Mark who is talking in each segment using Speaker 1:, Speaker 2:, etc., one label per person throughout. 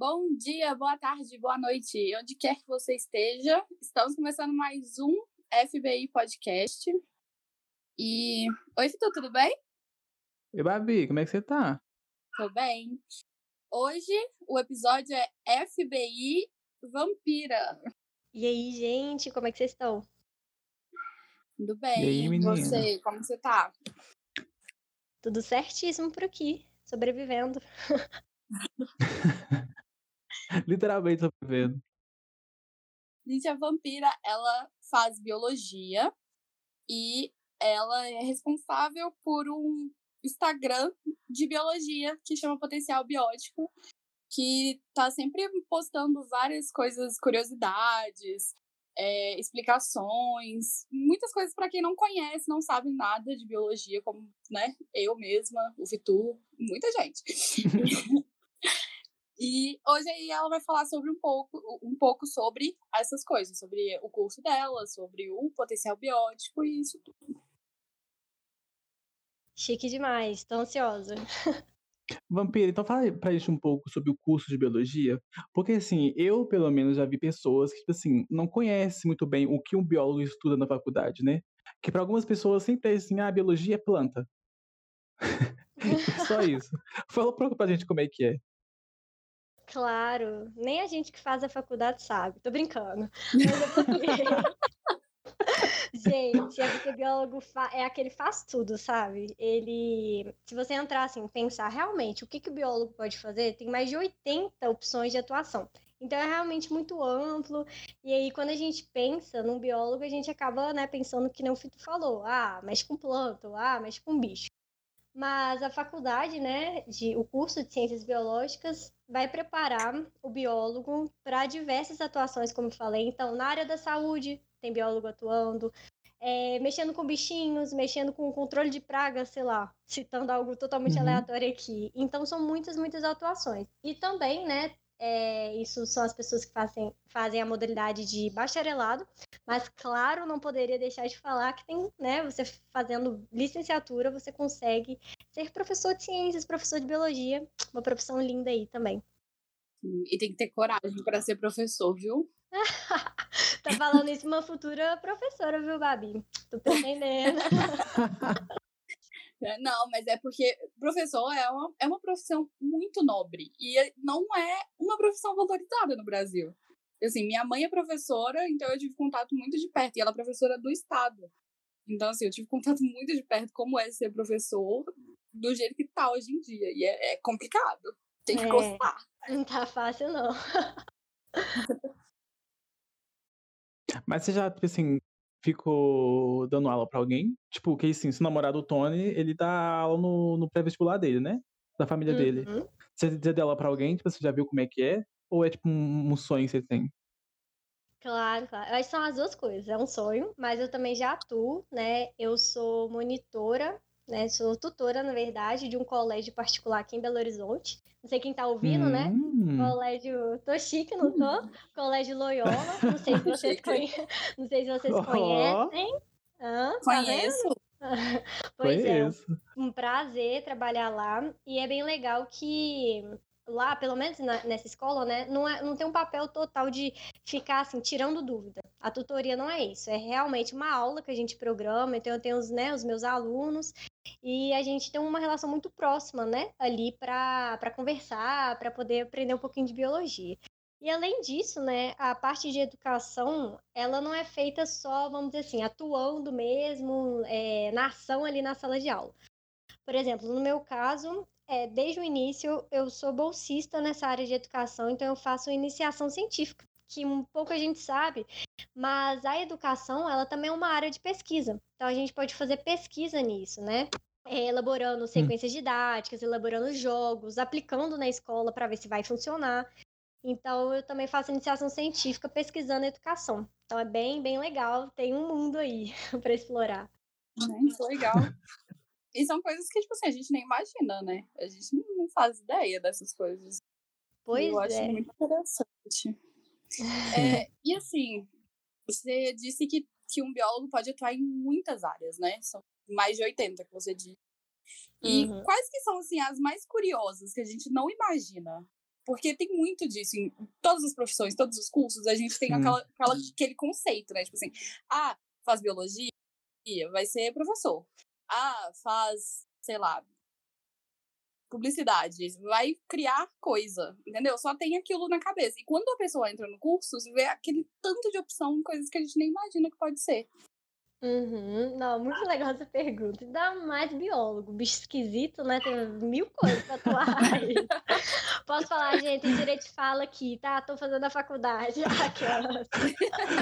Speaker 1: Bom dia, boa tarde, boa noite, onde quer que você esteja. Estamos começando mais um FBI Podcast. E. Oi, Fitu, tudo bem?
Speaker 2: Oi, Babi, como é que você tá?
Speaker 1: Tô bem. Hoje o episódio é FBI Vampira.
Speaker 3: E aí, gente, como é que vocês estão?
Speaker 1: Tudo bem.
Speaker 2: E aí,
Speaker 1: E
Speaker 2: menina?
Speaker 1: você, como você tá?
Speaker 3: Tudo certíssimo por aqui, sobrevivendo.
Speaker 2: Literalmente sobrevivendo.
Speaker 1: Gente, a vampira, ela faz biologia e ela é responsável por um Instagram de biologia que chama Potencial Biótico, que tá sempre postando várias coisas, curiosidades, é, explicações, muitas coisas para quem não conhece, não sabe nada de biologia, como né, eu mesma, o Fitu, muita gente. E hoje aí ela vai falar sobre um pouco, um pouco sobre essas coisas, sobre o curso dela, sobre o potencial biótico e isso tudo.
Speaker 3: Chique demais, tô ansiosa.
Speaker 2: Vampira, então fala pra gente um pouco sobre o curso de biologia. Porque, assim, eu, pelo menos, já vi pessoas que, tipo assim, não conhecem muito bem o que um biólogo estuda na faculdade, né? Que para algumas pessoas sempre é assim, ah, biologia é planta. Só isso. Fala um pouco pra gente como é que é.
Speaker 3: Claro, nem a gente que faz a faculdade sabe, tô brincando. É. Gente, é porque biólogo é aquele faz tudo, sabe? Ele, se você entrar assim, pensar realmente o que, que o biólogo pode fazer, tem mais de 80 opções de atuação. Então é realmente muito amplo. E aí, quando a gente pensa num biólogo, a gente acaba, né, pensando que nem o Fito falou, ah, mexe com planta, ah, mexe com bicho. Mas a faculdade, né, de, o curso de ciências biológicas vai preparar o biólogo para diversas atuações, como eu falei. Então, na área da saúde, tem biólogo atuando, é, mexendo com bichinhos, mexendo com controle de pragas, sei lá, citando algo totalmente
Speaker 2: Uhum.
Speaker 3: aleatório aqui. Então, são muitas, muitas atuações. E também, né, é, isso são as pessoas que fazem, fazem a modalidade de bacharelado, mas, claro, não poderia deixar de falar que tem, né, você fazendo licenciatura, você consegue ser professor de ciências, professor de biologia, uma profissão linda aí também.
Speaker 1: E tem que ter coragem para ser professor, viu?
Speaker 3: Tá falando isso uma futura professora, viu, Babi? Tô pretendendo.
Speaker 1: É, Não, mas é porque professor é uma, é uma profissão muito nobre e é- não é uma profissão valorizada no Brasil. Assim, minha mãe é professora, então eu tive contato muito de perto, e ela é professora do Estado. Então, assim, eu tive contato muito de perto como é ser professor do jeito que tá hoje em dia. E é, é complicado. Tem que
Speaker 3: É.
Speaker 1: gostar.
Speaker 3: Não tá fácil, não.
Speaker 2: Mas você já, tipo assim, ficou dando aula pra alguém? Tipo, que assim, seu namorado, o Tony, ele dá aula no, no pré-vestibular dele, né? Da família dele.
Speaker 3: Uhum.
Speaker 2: Você já deu aula pra alguém? Tipo, você já viu como é que é? Ou é tipo um, um sonho que você tem?
Speaker 3: Claro, claro. Eu acho que são as duas coisas. É um sonho, mas eu também já atuo, né? Eu sou monitora, né? Sou tutora, na verdade, de um colégio particular aqui em Belo Horizonte. Não sei quem tá ouvindo, né?
Speaker 2: Hum,
Speaker 3: Colégio. Tô chique, não tô? Colégio Loyola. Não sei se vocês, conhe... não sei se vocês conhecem. Hã? Tá vendo?
Speaker 1: Conheço.
Speaker 3: Pois é,
Speaker 2: conheço.
Speaker 3: um prazer trabalhar lá e é bem legal que lá, pelo menos na- nessa escola, né, não, é, não tem um papel total de ficar assim tirando dúvida. A tutoria não é isso, é realmente uma aula que a gente programa, então eu tenho os, né, os meus alunos e a gente tem uma relação muito próxima, né, ali para conversar, para poder aprender um pouquinho de biologia. E além disso, né, a parte de educação, ela não é feita só, vamos dizer assim, atuando mesmo, é, na ação ali na sala de aula. Por exemplo, no meu caso, é, desde o início eu sou bolsista nessa área de educação, então eu faço iniciação científica, que um pouco a gente sabe, mas a educação, ela também é uma área de pesquisa. Então a gente pode fazer pesquisa nisso, né? É, elaborando sequências didáticas, elaborando jogos, aplicando na escola para ver se vai funcionar. Então, eu também faço iniciação científica pesquisando educação. Então, é bem, bem legal. Tem um mundo aí para explorar.
Speaker 1: É legal. E são coisas que, tipo assim, a gente nem imagina, né? A gente não faz ideia dessas coisas.
Speaker 3: Pois
Speaker 1: eu acho
Speaker 3: é.
Speaker 1: muito interessante. É, e assim, você disse que, que um biólogo pode atuar em muitas áreas, né? São mais de 80 que você disse. E
Speaker 3: Uhum.
Speaker 1: quais que são, assim, as mais curiosas que a gente não imagina Porque tem muito disso em todas as profissões, todos os cursos, a gente tem aquela, aquela, aquele conceito, né? Tipo assim, ah, faz biologia, vai ser professor. Ah, faz, sei lá, publicidade, vai criar coisa, entendeu? Só tem aquilo na cabeça. E quando a pessoa entra no curso, você vê aquele tanto de opção, coisas que a gente nem imagina que pode ser.
Speaker 3: Uhum. Não, muito legal essa pergunta. Dá mais biólogo, bicho esquisito, né? Tem mil coisas pra atuar aí. Posso falar, gente, tem direito de fala aqui, tá? Tô fazendo a faculdade. Aquelas.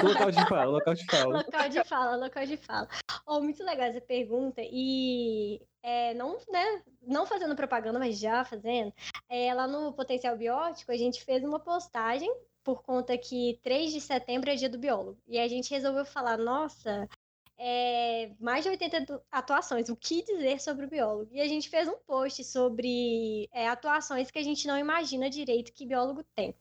Speaker 2: Local de fala, local de fala.
Speaker 3: Local de fala, local de fala. Oh, muito legal essa pergunta. E não, né, não fazendo propaganda, mas já fazendo, é, lá no Potencial Biótico, a gente fez uma postagem por conta que 3 de setembro é dia do biólogo. E a gente resolveu falar, nossa, é, mais de 80 atuações. O que dizer sobre o biólogo? E a gente fez um post sobre é, atuações que a gente não imagina direito que biólogo tem.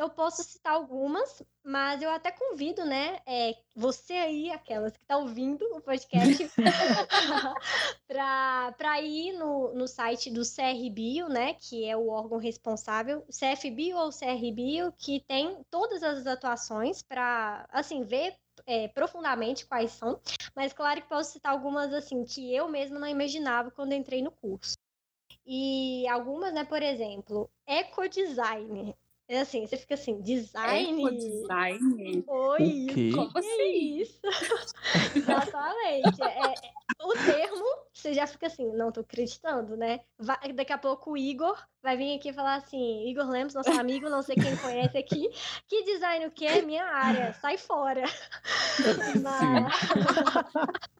Speaker 3: Eu posso citar algumas, mas eu até convido, né, é, você aí, aquelas que estão tá ouvindo o podcast, para ir no, no site do CRBio, né, que é o órgão responsável, CFBio ou CRBio, que tem todas as atuações para, assim, ver é, profundamente quais são, mas claro que posso citar algumas assim que eu mesma não imaginava quando entrei no curso. E algumas, né, por exemplo, ecodesign. É assim, você fica assim, design.
Speaker 1: Ecodesign?
Speaker 3: Oi,
Speaker 2: o quê?
Speaker 3: como assim? É isso? Exatamente. É, é, o termo, você já fica assim, não tô acreditando, né? Vai, daqui a pouco o Igor vai vir aqui falar assim, Igor Lemos, nosso amigo, não sei quem conhece aqui, que design o que é minha área, sai fora. Mas...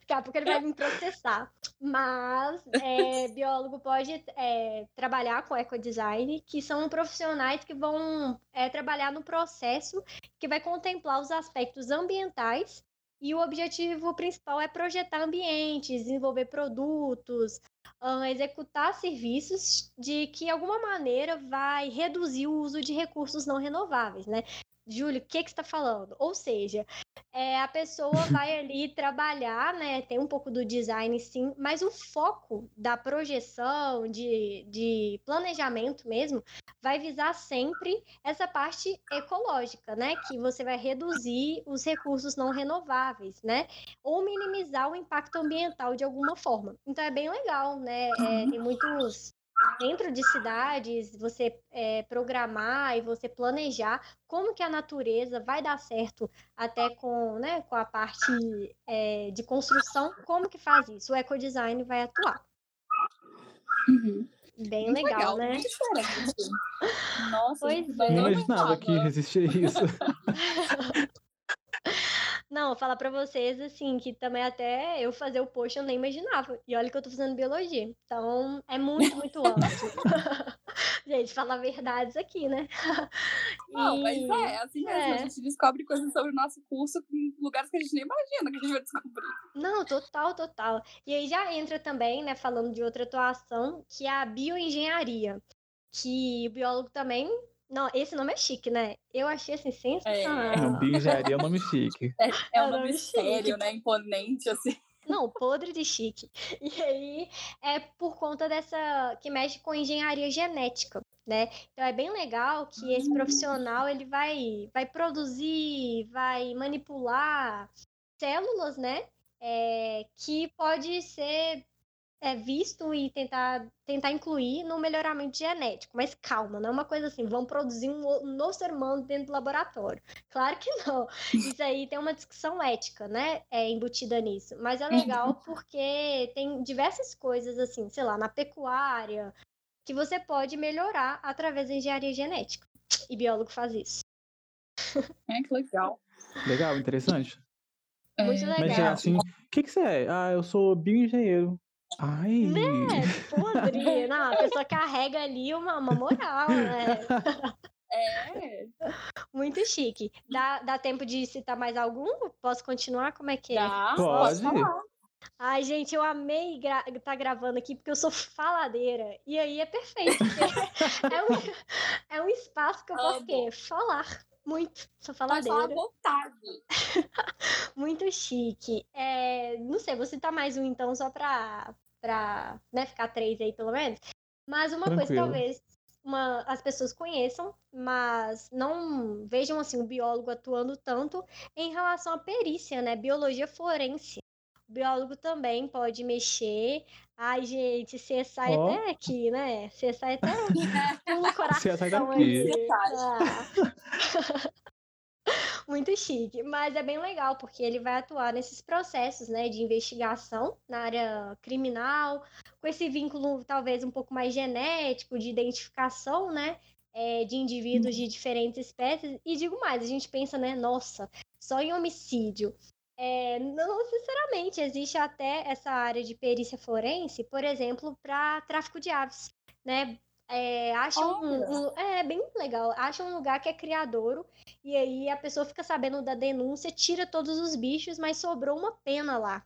Speaker 3: Daqui a pouco ele vai me processar. Mas é, biólogo pode é, trabalhar com ecodesign, que são profissionais que vão é, trabalhar no processo que vai contemplar os aspectos ambientais e o objetivo principal é projetar ambientes, desenvolver produtos, uh, executar serviços de que, alguma maneira, vai reduzir o uso de recursos não renováveis, né? Júlio, o que, que você está falando? Ou seja, é, a pessoa vai ali trabalhar, né? Tem um pouco do design, sim, mas o foco da projeção, de, de planejamento mesmo, vai visar sempre essa parte ecológica, né? Que você vai reduzir os recursos não renováveis, né? Ou minimizar o impacto ambiental de alguma forma. Então é bem legal, né? É, tem muitos dentro de cidades, você é, programar e você planejar como que a natureza vai dar certo até com, né, com a parte é, de construção, como que faz isso? O ecodesign vai atuar.
Speaker 1: Uhum.
Speaker 3: Bem legal, legal, né?
Speaker 1: Nossa,
Speaker 3: pois
Speaker 2: é. não imaginava que existia isso.
Speaker 3: Não, falar para vocês, assim, que também até eu fazer o post eu nem imaginava. E olha que eu tô fazendo biologia. Então, é muito, muito amplo. gente, falar verdades aqui, né?
Speaker 1: Não, e... mas é, assim mesmo. É. A gente descobre coisas sobre o nosso curso em lugares que a gente nem imagina que a gente vai descobrir.
Speaker 3: Não, total, total. E aí já entra também, né, falando de outra atuação, que é a bioengenharia. Que o biólogo também não, esse nome é chique, né? Eu achei assim sensacional.
Speaker 2: É, um bioengenharia é um nome chique.
Speaker 1: É, é, um nome, nome sério, né? Imponente, assim.
Speaker 3: Não, podre de chique. E aí é por conta dessa que mexe com engenharia genética, né? Então é bem legal que esse hum. profissional ele vai vai produzir, vai manipular células, né? É, que pode ser é, visto e tentar, tentar incluir no melhoramento genético. Mas calma, não é uma coisa assim, vão produzir um, novo ser humano dentro do laboratório. Claro que não. Isso aí tem uma discussão ética, né? É, embutida nisso. Mas é legal uhum. porque tem diversas coisas, assim, sei lá, na pecuária, que você pode melhorar através da engenharia genética. E biólogo faz isso.
Speaker 1: É, que legal.
Speaker 2: Legal, interessante.
Speaker 3: Muito legal.
Speaker 2: Mas é assim, o que, que você é? Ah, eu sou bioengenheiro. Ai.
Speaker 3: Né? Podre. Não, a pessoa carrega ali uma, uma moral, né?
Speaker 1: É.
Speaker 3: Muito chique. Dá, dá tempo de citar mais algum? Posso continuar? Como é que é?
Speaker 1: Dá,
Speaker 2: pode.
Speaker 3: Ai, gente, eu amei gra estar tá gravando aqui porque eu sou faladeira. E aí é perfeito. é, um, é um espaço que eu posso quê? falar muito. Sou faladeira.
Speaker 1: Pode falar à vontade.
Speaker 3: muito chique. É, não sei, vou citar mais um então, só pra, pra né, ficar três aí pelo menos. Mas uma Tranquilo. coisa talvez uma, as pessoas conheçam, mas não vejam assim o biólogo atuando tanto em relação à perícia, né? Biologia forense. O biólogo também pode mexer. Ai, gente, CSI oh. até aqui, né? CSI até no coração. CSI daqui. Ah. Muito chique, mas é bem legal porque ele vai atuar nesses processos, né, de investigação na área criminal, com esse vínculo talvez um pouco mais genético de identificação, né, é, de indivíduos de diferentes espécies. E digo mais, a gente pensa, né, nossa, só em homicídio. É, não sinceramente, existe até essa área de perícia forense, por exemplo, para tráfico de aves, né? É, acha um, um, É bem legal. Acha um lugar que é criadouro. E aí a pessoa fica sabendo da denúncia, tira todos os bichos, mas sobrou uma pena lá.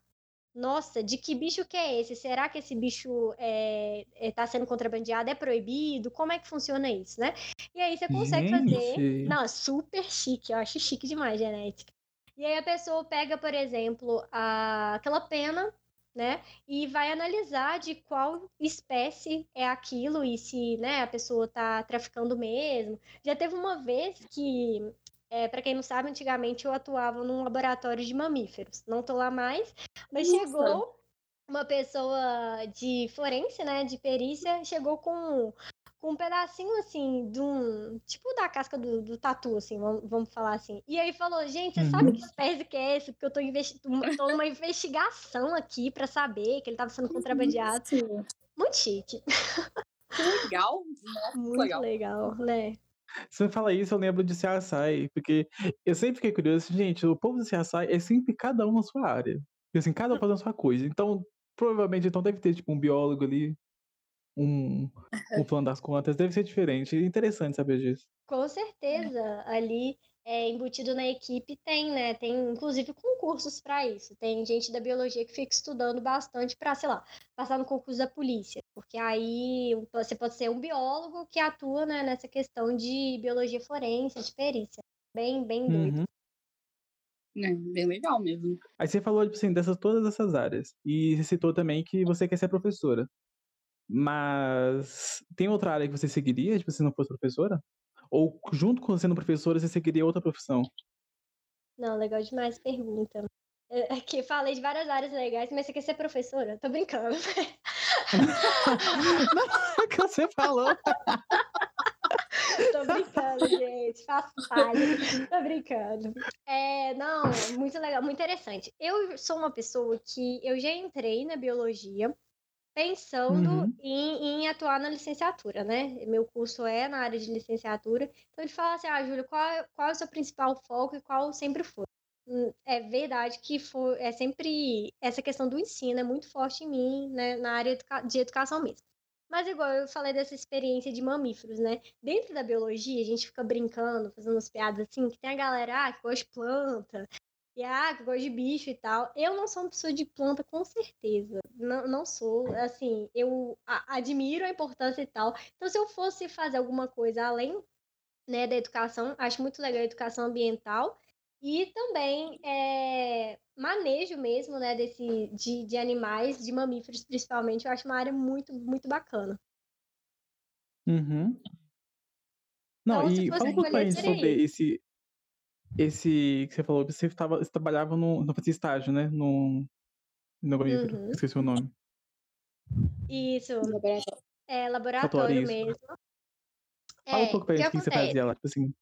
Speaker 3: Nossa, de que bicho que é esse? Será que esse bicho é, é, tá sendo contrabandeado? É proibido? Como é que funciona isso, né? E aí você consegue Gente. fazer. Não, é super chique. Eu acho chique demais genética. E aí a pessoa pega, por exemplo, a... aquela pena né? E vai analisar de qual espécie é aquilo e se, né, a pessoa tá traficando mesmo. Já teve uma vez que, é, para quem não sabe, antigamente eu atuava num laboratório de mamíferos. Não tô lá mais, mas Nossa. chegou uma pessoa de forense, né, de perícia, chegou com com um pedacinho assim de um. Tipo da casca do, do tatu, assim, vamos, vamos falar assim. E aí falou, gente, você uhum. sabe que espécie que é esse? Porque eu tô, investi tô numa investigação aqui para saber que ele tava sendo contrabandeado. Isso. Muito chique.
Speaker 1: Que legal.
Speaker 3: Muito legal. legal, né?
Speaker 2: Você fala isso, eu lembro de CSI, porque eu sempre fiquei curioso, gente, o povo do CSI é sempre cada um na sua área. Assim, cada um fazendo a sua coisa. Então, provavelmente, então deve ter, tipo, um biólogo ali, um, um plano das contas, deve ser diferente. Interessante saber disso.
Speaker 3: Com certeza, ali é, embutido na equipe tem, né? Tem inclusive concursos para isso. Tem gente da biologia que fica estudando bastante para, sei lá, passar no concurso da polícia, porque aí você pode ser um biólogo que atua né, nessa questão de biologia forense, de perícia. Bem, bem doido. Uhum.
Speaker 1: É, bem legal mesmo.
Speaker 2: Aí você falou, tipo assim, dessas todas essas áreas. E você citou também que você quer ser professora. Mas tem outra área que você seguiria, se não fosse professora? Ou junto com sendo professora, você seguiria outra profissão?
Speaker 3: Não, legal demais pergunta. É, é que falei de várias áreas legais, mas você quer ser professora? Tô brincando.
Speaker 2: não, é que você falou.
Speaker 3: Tô brincando, gente. Faço falha. Tô brincando. É, não, muito legal, muito interessante. Eu sou uma pessoa que eu já entrei na biologia pensando uhum. em, em, atuar na licenciatura, né? Meu curso é na área de licenciatura. Então ele fala assim, ah, Júlia, qual, é, qual é o seu principal foco e qual sempre foi? Hum, é verdade que foi, é sempre essa questão do ensino é muito forte em mim, né, na área de educação mesmo. Mas igual eu falei dessa experiência de mamíferos, né? Dentro da biologia, a gente fica brincando, fazendo umas piadas assim, que tem a galera ah, que gosta de planta, e ah, que gosto de bicho e tal. Eu não sou uma pessoa de planta, com certeza. Não, não sou. Assim, eu admiro a importância e tal. Então, se eu fosse fazer alguma coisa além né, da educação, acho muito legal a educação ambiental. E também é, manejo mesmo, né, desse, de, de animais, de mamíferos principalmente, eu acho uma área muito, muito bacana.
Speaker 2: Uhum. Não, então, e fala um mais sobre esse, esse que você falou, você, tava, você trabalhava no. Não fazia estágio, né? No. No uhum. esqueci o nome.
Speaker 3: Isso. Laboratório. É, laboratório mesmo.
Speaker 2: Fala é, um pouco pra gente o que, você fazia lá, tipo assim.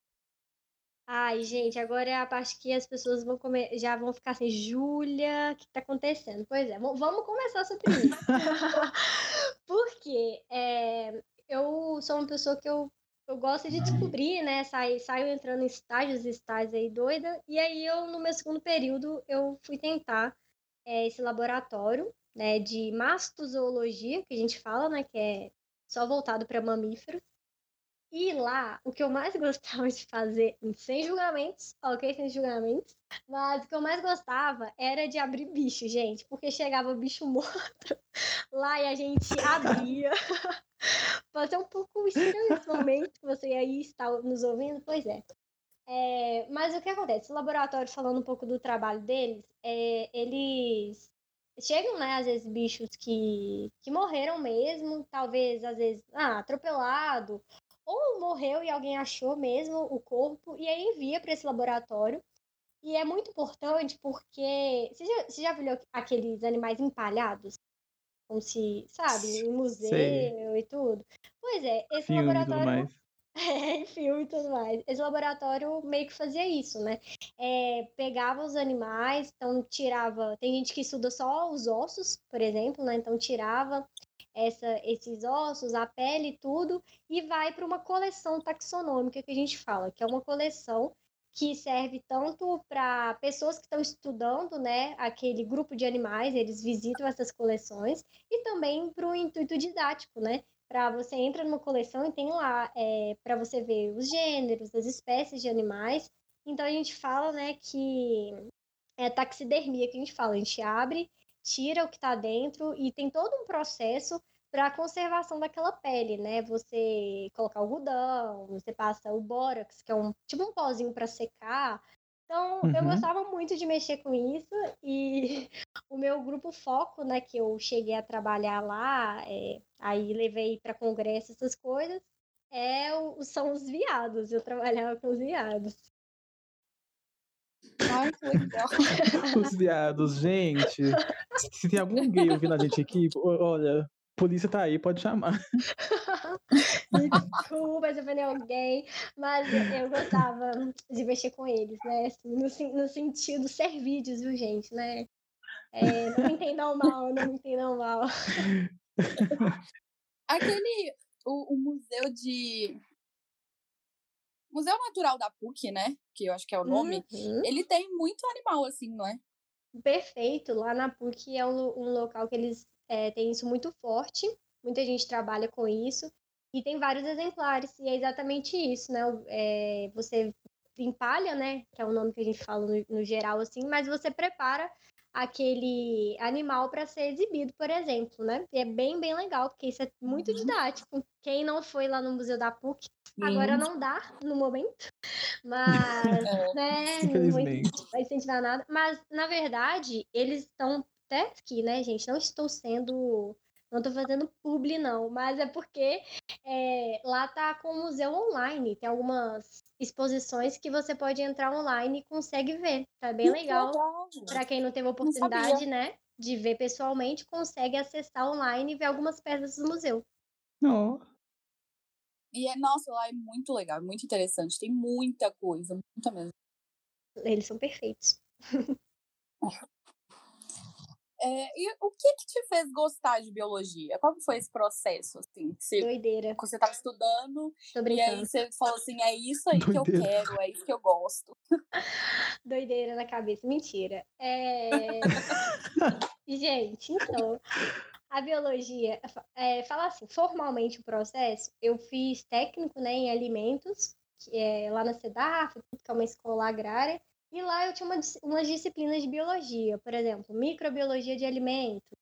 Speaker 3: Ai, gente, agora é a parte que as pessoas vão comer, já vão ficar assim, Júlia, o que tá acontecendo? Pois é, vamos começar sobre isso. Porque é, eu sou uma pessoa que eu eu gosto de descobrir, né? Saio, saio entrando em estágios e estágios aí doida. E aí eu, no meu segundo período, eu fui tentar é, esse laboratório né, de mastozoologia, que a gente fala, né? Que é só voltado para mamíferos. E lá, o que eu mais gostava de fazer, sem julgamentos, ok? Sem julgamentos. Mas o que eu mais gostava era de abrir bicho, gente. Porque chegava bicho morto lá e a gente abria. Pode ser um pouco estranho esse momento que você aí está nos ouvindo, pois é. é. Mas o que acontece? O laboratório, falando um pouco do trabalho deles, é, eles chegam, né, às vezes, bichos que, que morreram mesmo, talvez, às vezes, ah, atropelado, ou morreu e alguém achou mesmo o corpo e aí envia para esse laboratório. E é muito importante porque. Você já, você já viu aqueles animais empalhados? Como se, sabe, em museu Sei. e tudo? Pois é, esse Filme laboratório. É, filme e tudo mais. Esse laboratório meio que fazia isso, né? É, pegava os animais, então tirava. Tem gente que estuda só os ossos, por exemplo, né? Então tirava essa, esses ossos, a pele tudo, e vai para uma coleção taxonômica que a gente fala, que é uma coleção que serve tanto para pessoas que estão estudando, né, aquele grupo de animais, eles visitam essas coleções, e também para o intuito didático, né, para você entra numa coleção e tem lá é, para você ver os gêneros, as espécies de animais. Então a gente fala, né, que é taxidermia que a gente fala, a gente abre, tira o que está dentro e tem todo um processo para a conservação daquela pele, né? Você colocar algodão, você passa o bórax, que é um tipo um pozinho para secar. Então, uhum. eu gostava muito de mexer com isso e o meu grupo foco, né, que eu cheguei a trabalhar lá, é, aí levei para congresso essas coisas, é são os viados. Eu trabalhava com os viados.
Speaker 1: Ai, que legal.
Speaker 2: Os viados, gente. Se tem algum gay ouvindo a gente aqui, olha, polícia tá aí, pode chamar.
Speaker 3: Desculpa se ofender alguém, mas eu gostava de mexer com eles, né? Assim, no, no sentido ser vídeos, viu, gente, né? É, não me entendam mal, não me entendam mal.
Speaker 1: Aquele, o, o museu de... Museu Natural da PUC, né? Que eu acho que é o nome. Uhum. Ele tem muito animal, assim, não é?
Speaker 3: Perfeito. Lá na PUC é um, um local que eles é, tem isso muito forte, muita gente trabalha com isso, e tem vários exemplares, e é exatamente isso, né? É, você empalha, né? Que é o nome que a gente fala no, no geral, assim, mas você prepara aquele animal para ser exibido, por exemplo, né? E é bem, bem legal, porque isso é muito uhum. didático. Quem não foi lá no Museu da PUC. Agora não dá no momento, mas, é, né, não vai incentivar nada. Mas, na verdade, eles estão até aqui, né, gente? Não estou sendo. Não estou fazendo publi, não, mas é porque é, lá tá com o museu online. Tem algumas exposições que você pode entrar online e consegue ver. Tá bem legal. Para quem não teve oportunidade, né? De ver pessoalmente, consegue acessar online e ver algumas peças do museu.
Speaker 2: Não.
Speaker 1: E é, nossa, lá é muito legal, muito interessante. Tem muita coisa, muita mesmo.
Speaker 3: Eles são perfeitos.
Speaker 1: É, e o que que te fez gostar de biologia? Como foi esse processo, assim? Você,
Speaker 3: Doideira.
Speaker 1: Você estava estudando
Speaker 3: e
Speaker 1: aí você falou assim, é isso aí Doideira. que eu quero, é isso que eu gosto.
Speaker 3: Doideira na cabeça, mentira. É... Gente, então, a biologia, é, falar assim, formalmente o processo, eu fiz técnico né, em alimentos, que é lá na CEDAF, que é uma escola agrária, e lá eu tinha uma, umas disciplinas de biologia, por exemplo, microbiologia de alimentos,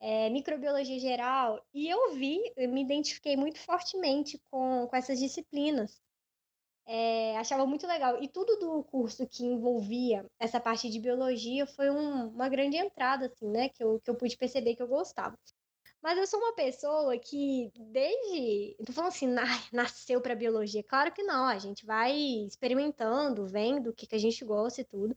Speaker 3: é, microbiologia geral, e eu vi, eu me identifiquei muito fortemente com, com essas disciplinas. É, achava muito legal. E tudo do curso que envolvia essa parte de biologia foi um, uma grande entrada, assim, né? Que eu, que eu pude perceber que eu gostava. Mas eu sou uma pessoa que, desde. Tô falando assim, nasceu para biologia. Claro que não, a gente vai experimentando, vendo o que, que a gente gosta e tudo.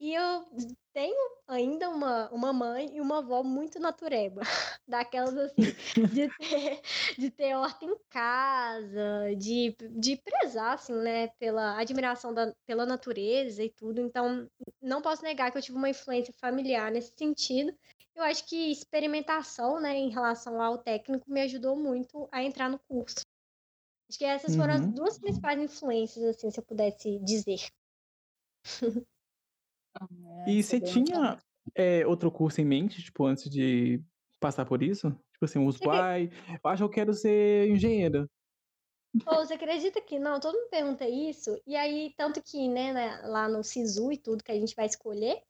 Speaker 3: E eu tenho ainda uma, uma mãe e uma avó muito natureba. Daquelas assim, de ter, de ter horta em casa, de, de prezar, assim, né, pela admiração da, pela natureza e tudo. Então, não posso negar que eu tive uma influência familiar nesse sentido. Eu acho que experimentação, né, em relação ao técnico me ajudou muito a entrar no curso. Acho que essas foram as uhum. duas principais influências, assim, se eu pudesse dizer.
Speaker 2: É, e você tinha é, outro curso em mente, tipo, antes de passar por isso? Tipo assim, os pai, acho que eu quero ser engenheira.
Speaker 3: Pô, você acredita que não? Todo mundo pergunta isso. E aí, tanto que, né, lá no SISU e tudo que a gente vai escolher,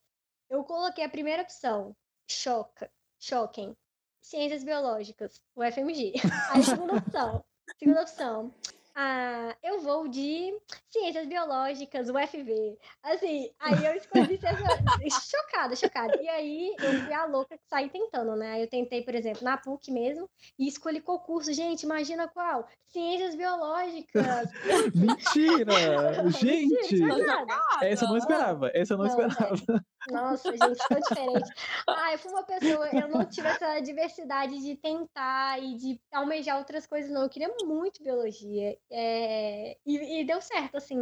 Speaker 3: eu coloquei a primeira opção, choca, choquem. Ciências biológicas, o FMG. Aí segunda opção, segunda opção, Ah, eu vou de Ciências Biológicas, UFV. Assim, aí eu escolhi ciências... chocada, chocada. E aí eu fui a louca que saí tentando, né? Aí eu tentei, por exemplo, na PUC mesmo, e escolhi concurso. Gente, imagina qual? Ciências Biológicas.
Speaker 2: Mentira! gente!
Speaker 3: Mentira,
Speaker 2: essa eu não esperava, essa eu não, não esperava.
Speaker 3: Nossa, gente, tão diferente. Ah, eu fui uma pessoa, eu não tive essa diversidade de tentar e de almejar outras coisas, não. Eu queria muito biologia. É... E, e, deu certo, assim.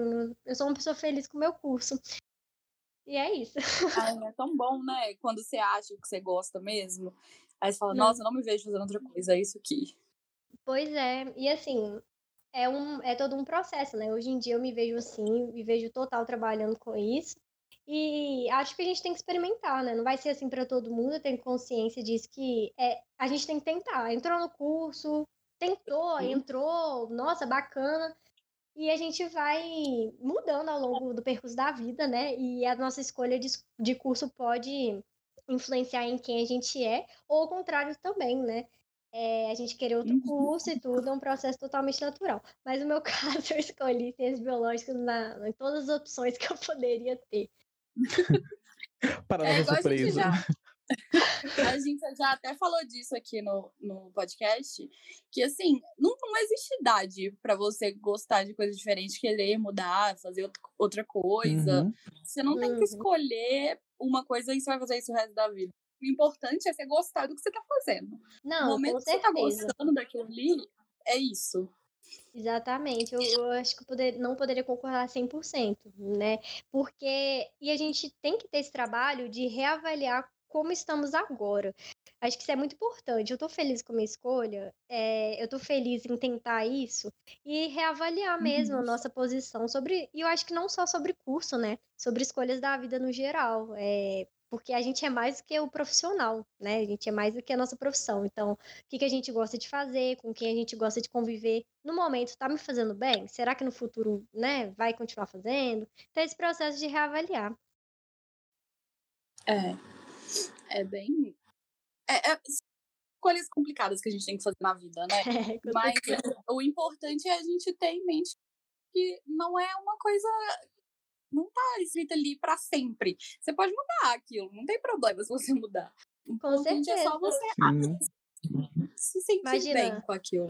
Speaker 3: Eu sou uma pessoa feliz com o meu curso. E é isso.
Speaker 1: Ai, é tão bom, né? Quando você acha que você gosta mesmo. Aí você fala, nossa, eu não me vejo fazendo outra coisa, é isso aqui.
Speaker 3: Pois é, e assim, é, um, é todo um processo, né? Hoje em dia eu me vejo assim, me vejo total trabalhando com isso. E acho que a gente tem que experimentar, né? Não vai ser assim para todo mundo, eu tenho consciência disso que é, a gente tem que tentar. Entrou no curso, tentou, entrou, nossa, bacana. E a gente vai mudando ao longo do percurso da vida, né? E a nossa escolha de, de curso pode influenciar em quem a gente é, ou ao contrário também, né? É, a gente querer outro uhum. curso e tudo é um processo totalmente natural. Mas no meu caso, eu escolhi ciências biológicas na, em todas as opções que eu poderia ter.
Speaker 2: Para é, nossa surpresa.
Speaker 1: A gente, já, a gente já até falou disso aqui no, no podcast, que assim, não, não existe idade para você gostar de coisas diferentes, querer mudar, fazer outra coisa. Uhum. Você não tem que uhum. escolher uma coisa e você vai fazer isso o resto da vida. O importante é você gostar do que você tá fazendo.
Speaker 3: Não,
Speaker 1: no momento
Speaker 3: que
Speaker 1: você tá gostando daquilo ali, é isso.
Speaker 3: Exatamente, eu, eu acho que eu poder, não poderia concordar 100%, né? Porque, e a gente tem que ter esse trabalho de reavaliar como estamos agora. Acho que isso é muito importante. Eu estou feliz com a minha escolha, é, eu estou feliz em tentar isso e reavaliar mesmo uhum. a nossa posição sobre, e eu acho que não só sobre curso, né? Sobre escolhas da vida no geral. É, porque a gente é mais do que o profissional, né? A gente é mais do que a nossa profissão. Então, o que, que a gente gosta de fazer, com quem a gente gosta de conviver, no momento está me fazendo bem? Será que no futuro, né, vai continuar fazendo? Então, esse processo de reavaliar.
Speaker 1: É, é bem. É, é escolhas complicadas que a gente tem que fazer na vida, né? É, Mas o importante é a gente ter em mente que não é uma coisa não tá escrito ali para sempre. Você pode mudar aquilo, não tem problema se você mudar.
Speaker 3: Com certeza.
Speaker 1: É só você se sentir Imagina. bem com aquilo.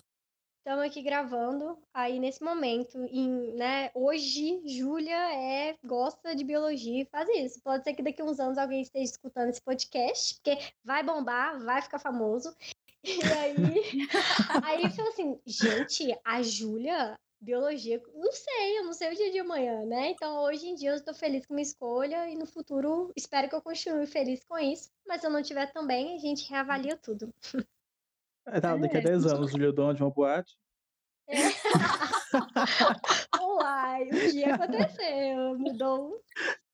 Speaker 3: Estamos aqui gravando, aí nesse momento, em, né, hoje, Júlia é, gosta de biologia e faz isso. Pode ser que daqui a uns anos alguém esteja escutando esse podcast, porque vai bombar, vai ficar famoso. E aí, aí falou assim, gente, a Júlia, biologia, não sei, eu não sei o dia de amanhã, né? Então, hoje em dia eu estou feliz com minha escolha e no futuro espero que eu continue feliz com isso. Mas se eu não tiver também, a gente reavalia tudo.
Speaker 2: É, tá, daqui a 10 é. anos, o Leodon de uma boate.
Speaker 3: É. Uai, um dia aconteceu, mudou.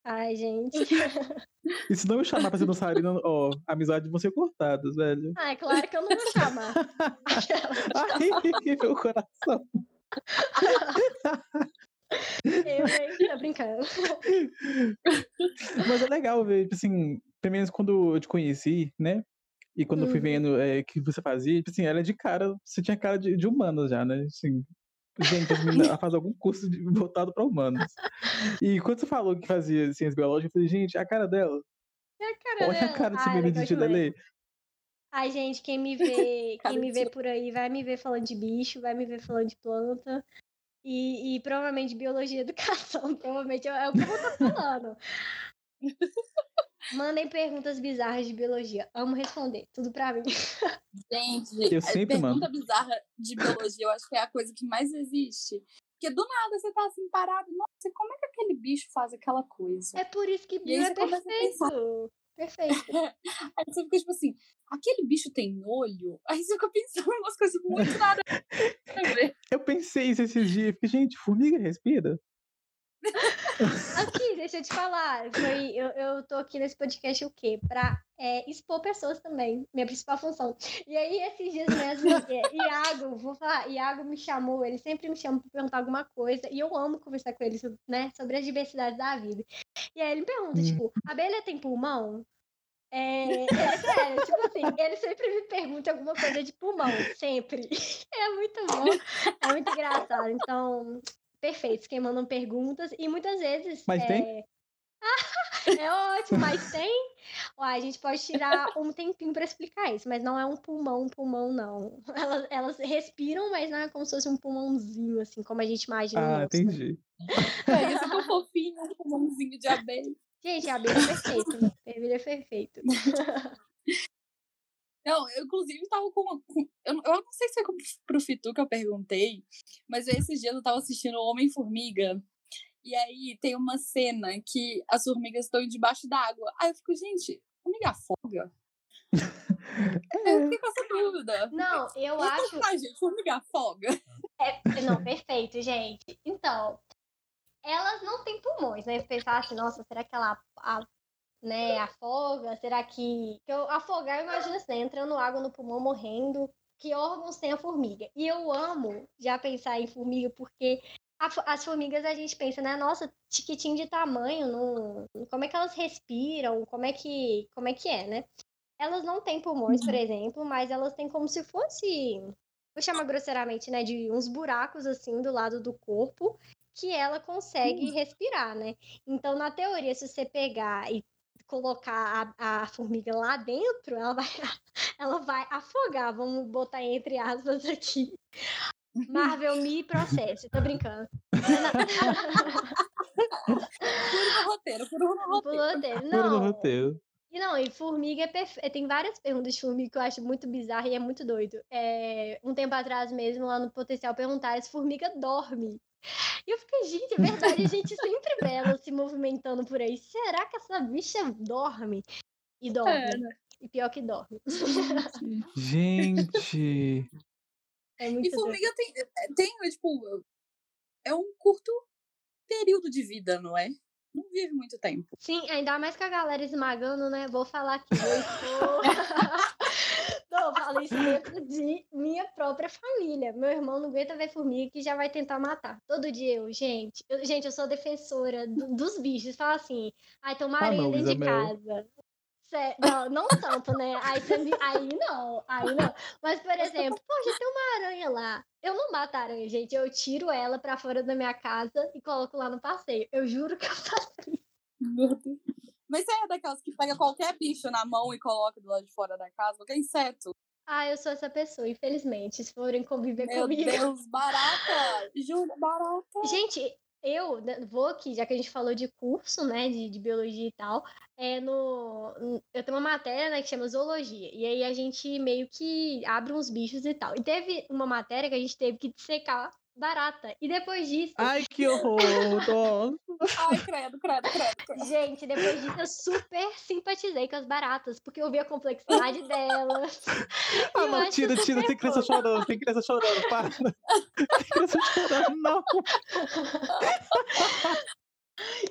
Speaker 3: Ai, gente.
Speaker 2: E se não me chamar pra ser dançarina, ó, amizade vão ser cortadas, velho.
Speaker 3: Ah, é claro que eu não vou chamar.
Speaker 2: Ai, meu coração.
Speaker 3: Eu, hein? Tô brincando.
Speaker 2: Mas é legal ver, tipo assim, pelo menos quando eu te conheci, né? E quando eu fui uhum. vendo é, que você fazia, tipo assim, ela é de cara, você tinha cara de, de humanas já, né? Assim, gente, ela faz algum curso de, voltado para humanos. E quando você falou que fazia ciência biológica, eu falei, gente, a cara dela.
Speaker 3: É a cara
Speaker 2: Olha
Speaker 3: dela.
Speaker 2: a cara desse menino de Tidalê.
Speaker 3: Ai, gente, quem me vê, quem me vê por aí vai me ver falando de bicho, vai me ver falando de planta. E, e provavelmente biologia e educação. Provavelmente é, é o que eu vou estar falando. Mandem perguntas bizarras de biologia. Amo responder. Tudo pra mim.
Speaker 1: Gente,
Speaker 2: eu sempre
Speaker 1: pergunta mando. bizarra de biologia, eu acho que é a coisa que mais existe. Porque do nada você tá assim parado. Nossa, como é que aquele bicho faz aquela coisa?
Speaker 3: É por isso que bio é perfeito. Perfeito.
Speaker 1: Aí você fica tipo assim, aquele bicho tem olho? Aí você fica pensando em umas coisas muito nada a ver.
Speaker 2: Eu pensei isso esses dias, porque, gente, formiga respira.
Speaker 3: Aqui, deixa eu te falar. Foi, eu, eu tô aqui nesse podcast o quê? Pra é, expor pessoas também. Minha principal função. E aí, esses dias mesmo, é, Iago, vou falar, Iago me chamou, ele sempre me chama pra perguntar alguma coisa. E eu amo conversar com ele né, sobre as diversidades da vida. E aí ele me pergunta, hum. tipo, abelha tem pulmão? É, é sério, tipo assim, ele sempre me pergunta alguma coisa de pulmão, sempre. É muito bom, é muito engraçado. Então, perfeito, quem mandam perguntas. E muitas vezes.
Speaker 2: Mas
Speaker 3: é...
Speaker 2: tem?
Speaker 3: é ótimo, mas tem. Uai, a gente pode tirar um tempinho para explicar isso, mas não é um pulmão, pulmão, não. Elas, elas respiram, mas não é como se fosse um pulmãozinho, assim, como a gente imagina.
Speaker 2: Ah,
Speaker 3: nosso, né?
Speaker 2: entendi.
Speaker 1: É isso tão fofinho, um pulmãozinho de abelha.
Speaker 3: Gente, a abelha é perfeito. A abelha é perfeito.
Speaker 1: Não, eu inclusive tava com. com- eu, eu não sei se foi pro Fitu que eu perguntei, mas esses dias eu tava assistindo o Homem-Formiga. E aí tem uma cena que as formigas estão debaixo d'água. Aí eu fico, gente, formiga afoga? Eu fiquei com essa dúvida.
Speaker 3: Não, eu acho.
Speaker 1: Ai, gente, formiga afoga.
Speaker 3: É, não, perfeito, gente. Então, elas não têm pulmões, né? Pensar assim, nossa, será que ela a- né, afoga? Será que. que eu, afogar, eu imagino assim, entrando água no pulmão, morrendo. Que órgãos tem a formiga? E eu amo já pensar em formiga, porque as formigas a gente pensa, né? Nossa, tiquitinho de tamanho, não, como é que elas respiram? Como é que, como é, que é, né? Elas não têm pulmões, por exemplo, mas elas têm como se fosse vou chamar grosseiramente, né, de uns buracos assim do lado do corpo que ela consegue respirar, né? Então, na teoria, se você pegar e colocar a, a formiga lá dentro, ela vai, ela vai afogar. Vamos botar entre aspas aqui. Marvel me processe, tô brincando.
Speaker 1: Puro no roteiro, puro no roteiro.
Speaker 2: Puro no
Speaker 3: Não,
Speaker 2: roteiro.
Speaker 3: E não, e formiga é perfeito. Tem várias perguntas de formiga que eu acho muito bizarra e é muito doido. É, um tempo atrás mesmo, lá no Potencial, perguntaram se formiga dorme. E eu fiquei, gente, é verdade, a gente sempre vê ela se movimentando por aí. Será que essa bicha dorme? E dorme.
Speaker 1: É, né?
Speaker 3: E pior que dorme.
Speaker 2: Gente.
Speaker 3: É
Speaker 1: E formiga tem, tem, tipo, é um curto período de vida, não é? Não vive muito tempo.
Speaker 3: Sim, ainda mais com a galera esmagando, né? Vou falar aqui. Eu estou... não, eu falo isso dentro de minha própria família. Meu irmão não aguenta ver formiga que já vai tentar matar. Todo dia eu, gente. eu- gente, eu sou defensora do- dos bichos. Fala assim, ai, uma
Speaker 2: Ah,
Speaker 3: dentro de
Speaker 2: Isabel.
Speaker 3: casa. Não, não tanto, né? Aí, me- aí não, aí não. Mas, por exemplo, poxa, tem uma aranha lá. Eu não mato a aranha, gente. Eu tiro ela pra fora da minha casa e coloco lá no passeio. Eu juro que eu faço
Speaker 1: Meu Deus. Mas você é daquelas que pega qualquer bicho na mão e coloca do lado de fora da casa, qualquer inseto.
Speaker 3: Ah, eu sou essa pessoa, infelizmente. Se forem conviver
Speaker 1: Meu
Speaker 3: comigo.
Speaker 1: Deus, barata! Juro, barata!
Speaker 3: Gente, eu né, vou aqui, já que a gente falou de curso, né, de, de biologia e tal, é no, eu tenho uma matéria, né, que chama zoologia, e aí a gente meio que abre uns bichos e tal. E teve uma matéria que a gente teve que dissecar barata. E depois disso,
Speaker 2: Ai, que horror!
Speaker 1: Ai, credo, credo, credo. credo.
Speaker 3: gente, depois disso eu super simpatizei com as baratas, porque eu vi a complexidade delas.
Speaker 2: Ah, não, tira, tira, tem criança chorando, tem criança chorando, para. Tem criança chorando, não.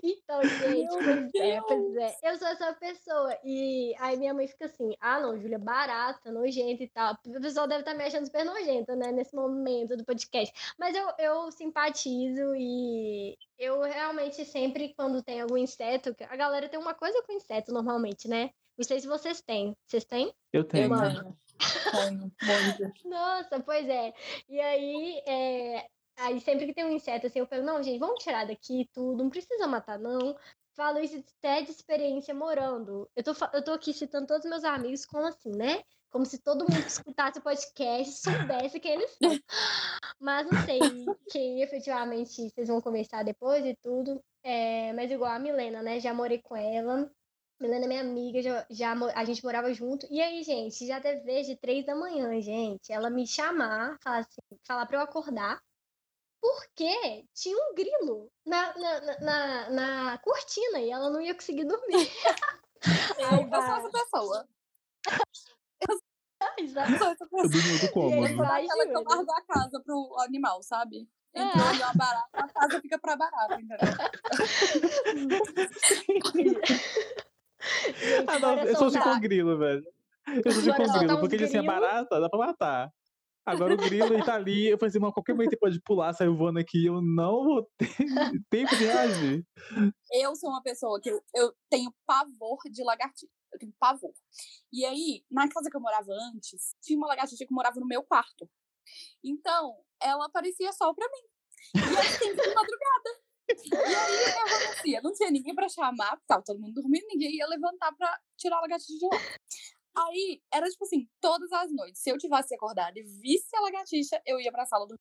Speaker 3: Então, gente, pois é, pois é. Eu sou essa pessoa. E aí minha mãe fica assim, ah não, Júlia, barata, nojenta e tal. O pessoal deve estar me achando super nojenta, né, nesse momento do podcast. Mas eu, eu simpatizo e eu realmente sempre, quando tem algum inseto, a galera tem uma coisa com inseto normalmente, né? Não sei se vocês têm. Vocês têm?
Speaker 2: Eu tenho.
Speaker 1: Tenho, muito.
Speaker 3: Nossa, pois é. E aí, é, aí sempre que tem um inseto assim, eu falo, não, gente, vamos tirar daqui tudo, não precisa matar, não. Falo isso até de experiência morando. Eu tô, eu tô aqui citando todos os meus amigos como assim, né? Como se todo mundo que escutasse o podcast soubesse quem eles são. Mas não sei quem efetivamente vocês vão conversar depois e tudo. É, mas igual a Milena, né? Já morei com ela. Milena é minha amiga, já, já a gente morava junto. E aí, gente, já teve vez de três da manhã, gente, ela me chamar, falar, assim, falar pra eu acordar, porque tinha um grilo na, na, na, na- na cortina e ela não ia conseguir dormir.
Speaker 1: Eu,
Speaker 3: Ai,
Speaker 1: eu sou essa pessoa.
Speaker 3: Exato.
Speaker 1: Eu sou essa pessoa.
Speaker 2: Eu durmo no
Speaker 3: E aí
Speaker 2: cômodo.
Speaker 3: vai,
Speaker 1: Aquela que eu largo a casa pro animal, sabe?
Speaker 3: É.
Speaker 1: Entrou ali uma barata, a casa fica pra barata, entendeu?
Speaker 3: Gente,
Speaker 2: Ah, não, eu sou assim
Speaker 3: soltar.
Speaker 2: com grilo, velho. Eu sou assim com grilo, porque assim, a barata dá pra matar. Agora o grilo, tá ali, eu falei assim, mano, qualquer momento ele pode pular, sair voando aqui, eu não vou ter tempo de reagir.
Speaker 1: Eu sou uma pessoa que eu, eu tenho pavor de lagartixa. Eu tenho pavor. E aí, na casa que eu morava antes, tinha uma lagartixa que morava no meu quarto. Então, ela aparecia só pra mim. E eu sempre de madrugada. E aí, que acontecia? Não tinha ninguém pra chamar, tava todo mundo dormindo, ninguém ia levantar pra tirar a lagartixa de lá. Aí, era tipo assim, todas as noites, se eu tivesse acordado e visse a lagartixa, eu ia pra sala do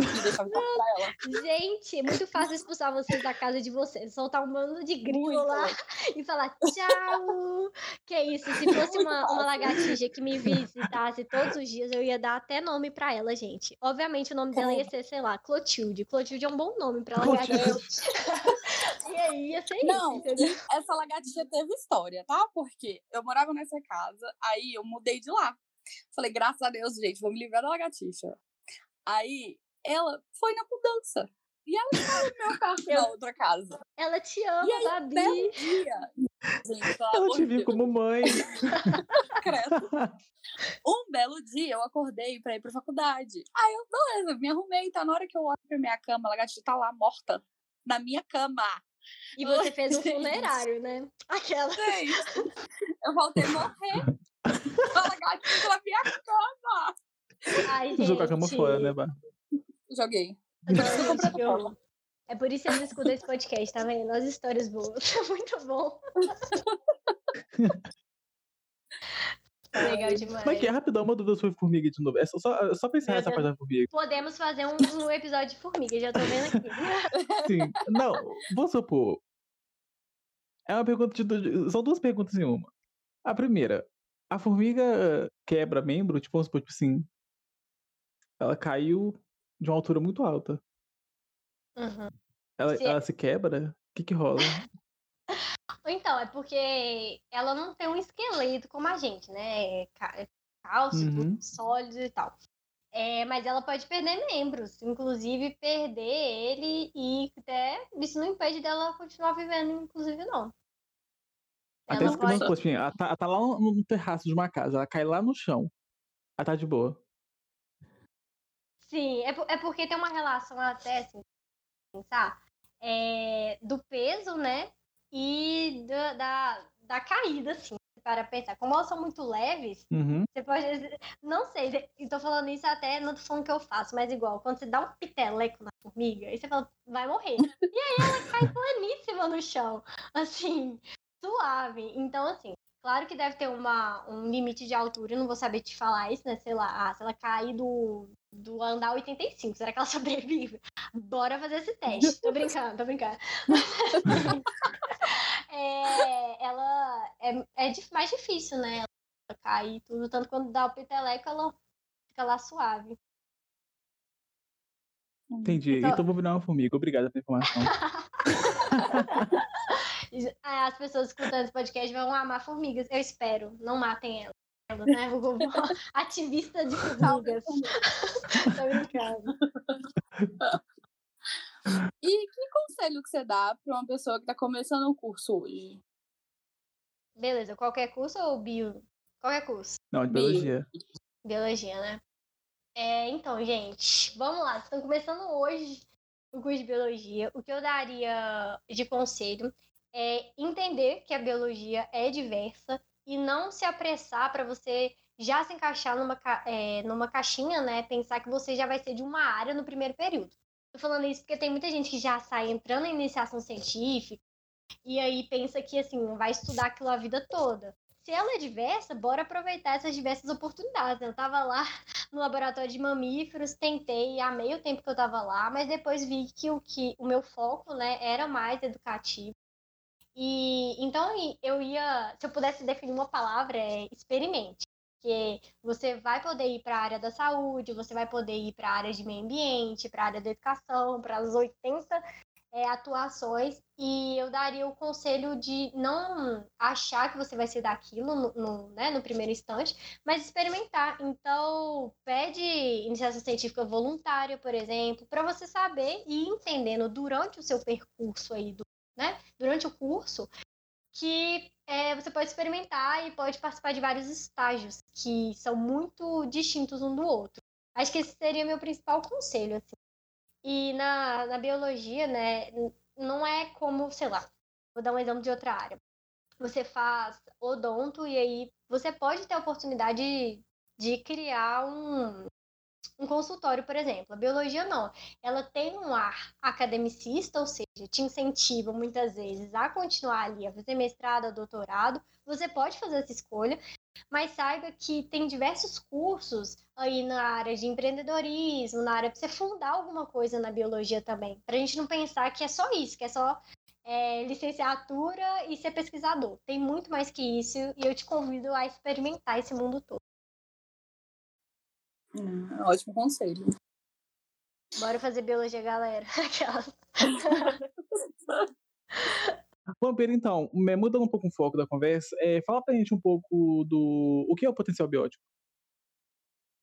Speaker 1: e deixava pra ela.
Speaker 3: Gente, é muito fácil expulsar vocês da casa de vocês. Soltar um bando de grilo lá e falar tchau. que isso, se fosse
Speaker 1: Muito
Speaker 3: uma, uma lagartixa que me visitasse todos os dias, eu ia dar até nome pra ela, gente. Obviamente o nome dela ia ser, sei lá, Clotilde. Clotilde é um bom nome pra lagartixa. e aí ia ser
Speaker 1: Não,
Speaker 3: isso, entendeu?
Speaker 1: essa lagartixa teve história, tá? Porque eu morava nessa casa, aí eu mudei de lá. Falei, graças a Deus, gente, vou me livrar da lagartixa. Aí ela foi na mudança. E ela estava no meu quarto na outra casa.
Speaker 3: Ela te ama,
Speaker 1: E aí,
Speaker 3: Babi.
Speaker 1: belo dia. Gente,
Speaker 2: Ela te viu
Speaker 1: Deus,
Speaker 2: como mãe.
Speaker 1: credo. Um belo dia eu acordei pra ir pra faculdade. Aí eu, beleza, me arrumei, tá na hora que eu olho pra minha cama, a lagartixa tá lá morta. Na minha cama.
Speaker 3: E você fez um
Speaker 1: gente.
Speaker 3: funerário, né? Aquela.
Speaker 1: Gente, eu voltei a morrer. A lagartixa na minha cama.
Speaker 3: Ai,
Speaker 2: Tu jogou a cama
Speaker 3: gente.
Speaker 2: fora, né, Bah?
Speaker 1: Joguei.
Speaker 3: Gente. É por isso que eles escutam esse podcast, tá vendo? As histórias boas. Muito bom. Legal demais.
Speaker 2: Mas que é rapidão, uma dúvida sobre formiga de novo. É só, só, é só pra encerrar
Speaker 3: Meu
Speaker 2: essa
Speaker 3: Deus.
Speaker 2: parte da formiga.
Speaker 3: Podemos fazer um, um episódio de formiga, já tô vendo aqui.
Speaker 2: Sim. Não, vou supor. É uma pergunta de. São duas perguntas em uma. A primeira, a formiga quebra membro, tipo, vamos supor, tipo assim. Ela caiu de uma altura muito alta.
Speaker 3: Uhum.
Speaker 2: Ela
Speaker 3: Se-
Speaker 2: ela se quebra? O que que rola?
Speaker 3: Então, é porque ela não tem um esqueleto como a gente, né? É é cálcio,
Speaker 2: Uhum.
Speaker 3: sólido e tal. É, mas ela pode perder membros, inclusive perder ele e até isso não impede dela continuar vivendo, inclusive não.
Speaker 2: Até
Speaker 3: Ela pode.
Speaker 2: supor, assim, ela tá, ela tá lá no, terraço de uma casa, ela cai lá no chão. Ela tá de boa.
Speaker 3: Sim, é, é porque tem uma relação até assim, pensar, é, do peso, né? E da, da, da caída, assim, para pensar. Como elas são muito leves,
Speaker 2: Uhum.
Speaker 3: você pode. Não sei, e tô falando isso até, não tô falando que eu faço, mas igual, quando você dá um piteleco na formiga, aí você fala, vai morrer. E aí ela cai planíssima no chão, assim, suave. Então, assim, claro que deve ter uma, um limite de altura, eu não vou saber te falar isso, né? Sei lá, ah, se ela cair do, do andar 85, será que ela sobrevive? Bora fazer esse teste. Tô brincando, tô brincando. É, ela é, é mais difícil, né? Ela cair e tudo, tanto quando dá o peteleco, ela fica lá suave.
Speaker 2: Entendi.
Speaker 3: Então-
Speaker 2: Então, vou virar uma formiga. Obrigada pela informação.
Speaker 3: As pessoas escutando esse podcast vão amar formigas, eu espero. Não matem elas. Né? Vou- Ativista de formigas. Tô brincando.
Speaker 1: E que conselho que você dá pra uma pessoa que tá começando um curso hoje?
Speaker 3: Beleza, qualquer curso ou bio? Qualquer curso.
Speaker 2: Não, de
Speaker 1: Bio.
Speaker 2: biologia.
Speaker 3: Biologia, né? É, então, gente, vamos lá. Vocês estão começando hoje o curso de biologia. O que eu daria de conselho é entender que a biologia é diversa e não se apressar para você já se encaixar numa, é, numa caixinha, né? Pensar que você já vai ser de uma área no primeiro período. Tô falando isso porque tem muita gente que já sai entrando em iniciação científica e aí pensa que, assim, vai estudar aquilo a vida toda. Se ela é diversa, bora aproveitar essas diversas oportunidades. Eu tava lá no laboratório de mamíferos, tentei, amei o tempo que eu tava lá, mas depois vi que o, que, o meu foco, né, era mais educativo. E então eu ia, se eu pudesse definir uma palavra, é experimente. Porque você vai poder ir para a área da saúde, você vai poder ir para a área de meio ambiente, para a área da educação, para as 80 é, atuações. E eu daria o conselho de não achar que você vai ser daquilo no, no, né, no primeiro instante, mas experimentar. Então, pede iniciação científica voluntária, por exemplo, para você saber e ir entendendo durante o seu percurso aí, do, né, durante o curso, que é, você pode experimentar e pode participar de vários estágios que são muito distintos um do outro. Acho que esse seria meu principal conselho, assim. E na, na biologia, né, não é como, sei lá, vou dar um exemplo de outra área. você faz odonto e aí você pode ter a oportunidade de, de criar um, um consultório, por exemplo. A biologia não. Ela tem um ar academicista, ou seja, te incentiva muitas vezes a continuar ali, a fazer mestrado, doutorado. Você pode fazer essa escolha, mas saiba que tem diversos cursos aí na área de empreendedorismo, na área para você fundar alguma coisa na biologia também. Para a gente não pensar que é só isso, que é só é, licenciatura e ser pesquisador. Tem muito mais que isso e eu te convido a experimentar esse mundo todo.
Speaker 1: Hum, ótimo conselho.
Speaker 3: Bora fazer biologia, galera.
Speaker 2: Vampiro, então, mudando um pouco o foco da conversa, é, fala pra gente um pouco do. O que é o potencial biótico?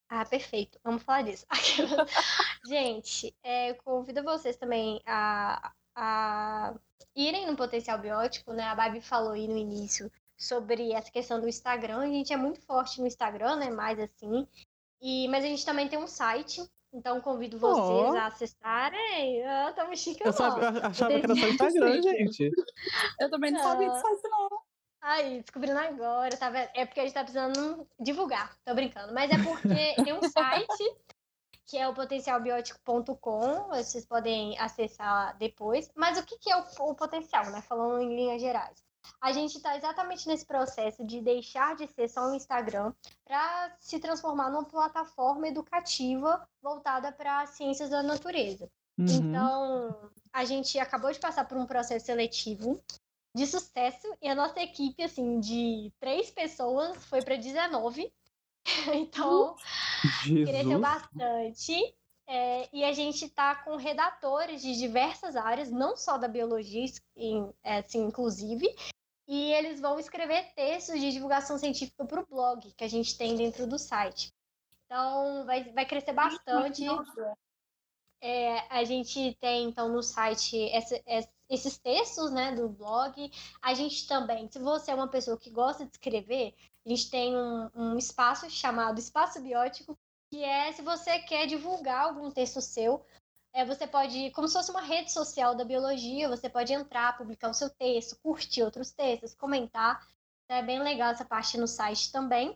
Speaker 3: Ah, perfeito. Vamos falar disso. gente, é, eu convido vocês também a, a irem no potencial biótico, né? A Babi falou aí no início sobre essa questão do Instagram. A gente é muito forte no Instagram, né? Mais assim. E, mas a gente também tem um site, então convido vocês oh. a acessarem. Ah, tá me chique,
Speaker 2: Eu, sabe, eu achava que era só Instagram, gente.
Speaker 1: Eu também não sabia que site, não.
Speaker 3: Aí, descobrindo agora, tá vendo? É porque a gente tá precisando divulgar, tô brincando. Mas é porque tem um site que é o potencialbiótico.com, vocês podem acessar depois. Mas o que, que é o, o potencial, né? Falando em linhas gerais a gente está exatamente nesse processo de deixar de ser só um Instagram para se transformar numa plataforma educativa voltada para ciências da natureza. Uhum. Então, a gente acabou de passar por um processo seletivo de sucesso e a nossa equipe, assim, de três pessoas foi para 19. então, Jesus. cresceu bastante. É, e a gente está com redatores de diversas áreas, não só da biologia, é, assim, inclusive, e eles vão escrever textos de divulgação científica para o blog que a gente tem dentro do site. Então, vai, vai crescer bastante. É, a gente tem, então, no site essa, esses textos né, do blog. A gente também, se você é uma pessoa que gosta de escrever, a gente tem um, um espaço chamado Espaço Biótico, que é se você quer divulgar algum texto seu, é, você pode, como se fosse uma rede social da biologia, você pode entrar, publicar o seu texto, curtir outros textos, comentar. Então, é bem legal essa parte no site também.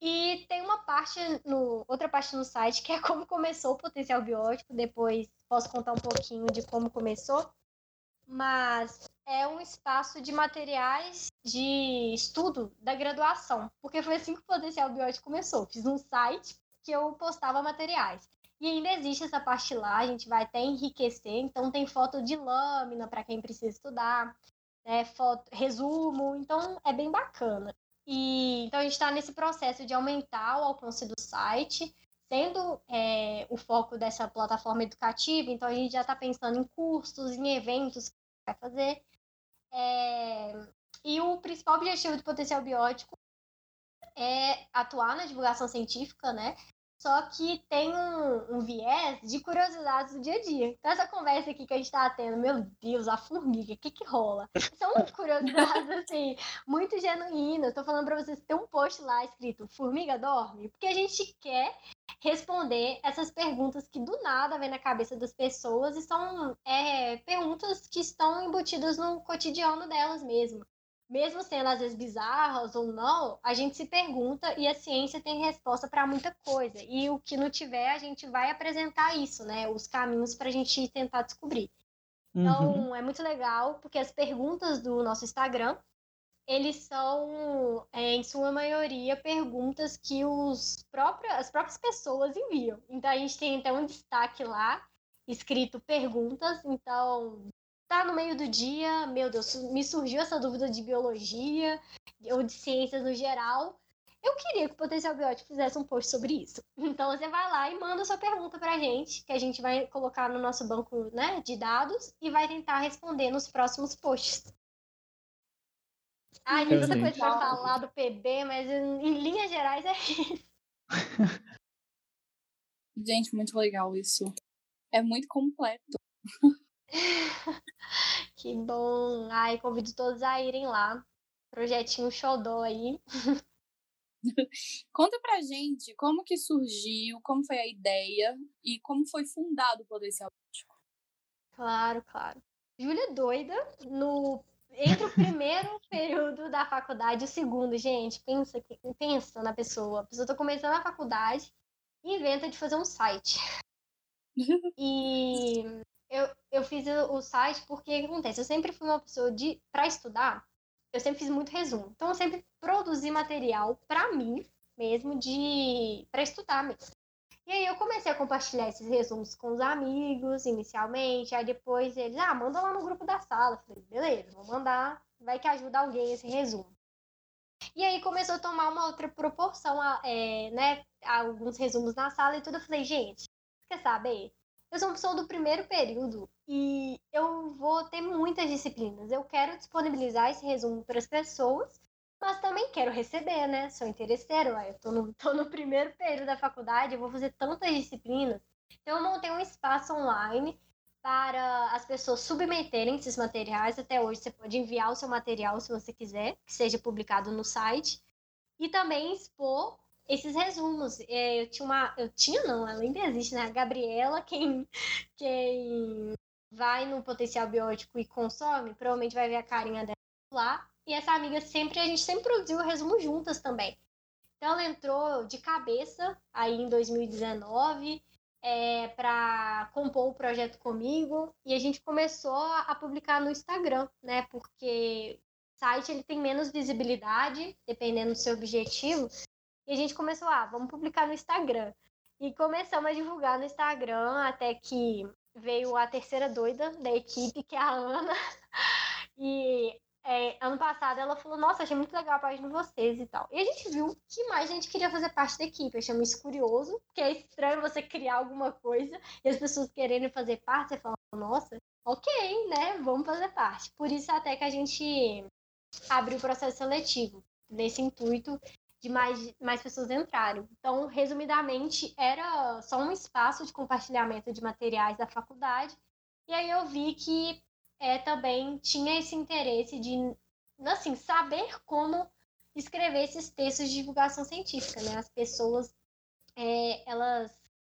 Speaker 3: E tem uma parte no outra parte no site que é como começou o potencial biótico. Depois posso contar um pouquinho de como começou. Mas é um espaço de materiais de estudo da graduação, porque foi assim que o potencial biótico começou. Fiz um site que eu postava materiais. E ainda existe essa parte lá, a gente vai até enriquecer. Então tem foto de lâmina para quem precisa estudar, né? foto, resumo, então é bem bacana. E então a gente está nesse processo de aumentar o alcance do site, sendo é, o foco dessa plataforma educativa. Então a gente já está pensando em cursos, em eventos que vai fazer. É, e o principal objetivo do potencial biótico é atuar na divulgação científica, né? Só que tem um, um, viés de curiosidades do dia a dia. Então, essa conversa aqui que a gente tá tendo, meu Deus, a formiga, o que que rola? São curiosidades, assim, muito genuínas. Tô falando pra vocês que tem um post lá escrito Formiga dorme, porque a gente quer responder essas perguntas que do nada vem na cabeça das pessoas e são é, perguntas que estão embutidas no cotidiano delas mesmo mesmo sendo às vezes bizarras ou não, a gente se pergunta e a ciência tem resposta para muita coisa. E o que não tiver, a gente vai apresentar isso, né? Os caminhos para a gente tentar descobrir. Então, uhum. é muito legal, porque as perguntas do nosso Instagram, eles são, é, em sua maioria, perguntas que os próprios, as próprias pessoas enviam. Então, a gente tem até um destaque lá, escrito perguntas. Então, tá no meio do dia, meu Deus, me surgiu essa dúvida de biologia ou de ciências no geral. Eu queria que o Potencial Biótico fizesse um post sobre isso. Então você vai lá e manda sua pergunta pra gente, que a gente vai colocar no nosso banco né, de dados e vai tentar responder nos próximos posts. Ai, tem tanta coisa pra falar do PB, mas em, linhas gerais é isso.
Speaker 1: Gente, muito legal isso. É muito completo.
Speaker 3: que bom. Ai, convido todos a irem lá. Projetinho Xodó aí.
Speaker 1: Conta pra gente como que surgiu, como foi a ideia e como foi fundado o Potencial Político.
Speaker 3: Claro, claro. Júlia doida, no entre o primeiro período da faculdade e o segundo, gente, pensa, pensa na pessoa. A pessoa tá começando a faculdade e inventa de fazer um site. e eu, eu fiz o site porque o que acontece? Eu sempre fui uma pessoa de para estudar, eu sempre fiz muito resumo. Então eu sempre produzi material para mim mesmo de para estudar mesmo. E aí eu comecei a compartilhar esses resumos com os amigos inicialmente, aí depois eles, ah, manda lá no grupo da sala. Eu falei, beleza, vou mandar, vai que ajuda alguém esse resumo. E aí começou a tomar uma outra proporção, é, né, alguns resumos na sala e tudo. Eu falei, gente, quer saber? Eu sou uma pessoa do primeiro período e eu vou ter muitas disciplinas. Eu quero disponibilizar esse resumo para as pessoas mas também quero receber, né? Sou interesseiro, eu tô no, tô no primeiro período da faculdade, eu vou fazer tantas disciplinas. Então, eu montei um espaço online para as pessoas submeterem esses materiais. Até hoje, você pode enviar o seu material se você quiser, que seja publicado no site. E também expor esses resumos. É, eu tinha uma. Eu tinha, não, ela ainda existe, né? A Gabriela, quem, quem vai no potencial biótico e consome, provavelmente vai ver a carinha dela lá. E essa amiga sempre, a gente sempre produziu o resumo juntas também. Então ela entrou de cabeça aí em 2019 é, para compor o projeto comigo e a gente começou a publicar no Instagram, né? Porque o site ele tem menos visibilidade, dependendo do seu objetivo. E a gente começou, ah, vamos publicar no Instagram. E começamos a divulgar no Instagram até que veio a terceira doida da equipe, que é a Ana. E é, ano passado ela falou, nossa, achei muito legal a página de vocês e tal. E a gente viu que mais gente queria fazer parte da equipe. Eu isso curioso, porque é estranho você criar alguma coisa e as pessoas querendo fazer parte, você fala, nossa, ok, né? Vamos fazer parte. Por isso até que a gente abriu o processo seletivo, nesse intuito de mais, mais pessoas entrarem. Então, resumidamente, era só um espaço de compartilhamento de materiais da faculdade. E aí eu vi que é, também tinha esse interesse de assim, saber como escrever esses textos de divulgação científica. Né? As pessoas é, elas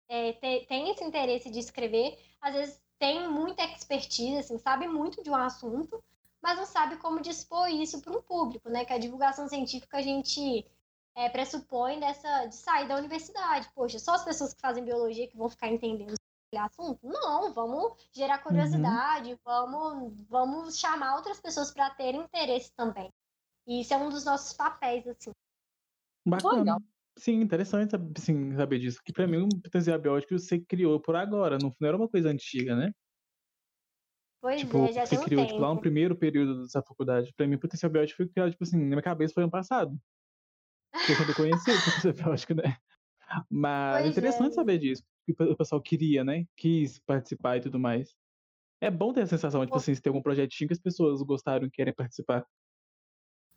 Speaker 3: é, têm esse interesse de escrever, às vezes tem muita expertise, assim, sabe muito de um assunto, mas não sabe como dispor isso para um público, né? Que a divulgação científica a gente é, pressupõe dessa de sair da universidade. Poxa, só as pessoas que fazem biologia que vão ficar entendendo assunto? Não, vamos gerar curiosidade, uhum. vamos, vamos chamar outras pessoas para terem interesse também. E isso é um dos nossos papéis, assim.
Speaker 2: Bacana. Legal. Sim, interessante sim, saber disso. Que para mim o potencial biótico você criou por agora, não, não era uma coisa antiga, né?
Speaker 3: Pois
Speaker 2: tipo,
Speaker 3: é, já
Speaker 2: você
Speaker 3: tem um
Speaker 2: criou
Speaker 3: tempo.
Speaker 2: tipo, lá no primeiro período dessa faculdade. Pra mim, o potencial biótico foi criado, tipo assim, na minha cabeça foi ano passado. Foi quando eu conheci o biótico, né? Mas
Speaker 3: Pois
Speaker 2: é interessante
Speaker 3: é.
Speaker 2: saber disso. Que o pessoal queria, né? Quis participar e tudo mais. É bom ter a sensação, tipo
Speaker 3: Pô.
Speaker 2: assim, se tem algum projetinho que as pessoas gostaram e querem participar.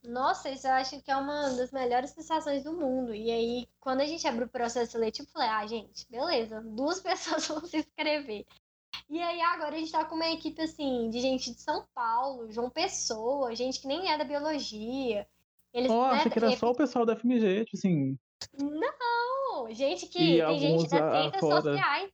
Speaker 3: Nossa, isso eu acho que é uma das melhores sensações do mundo. E aí, quando a gente abriu o processo seletivo, eu falei, ah, gente, beleza, duas pessoas vão se inscrever. E aí agora a gente tá com uma equipe assim, de gente de São Paulo, João Pessoa, gente que nem é da biologia. Eles,
Speaker 2: Oh,
Speaker 3: né,
Speaker 2: achei que era só o pessoal da FMG, tipo assim.
Speaker 3: Não, gente que
Speaker 2: E
Speaker 3: tem gente das
Speaker 2: a-
Speaker 3: ciências
Speaker 2: fora.
Speaker 3: sociais.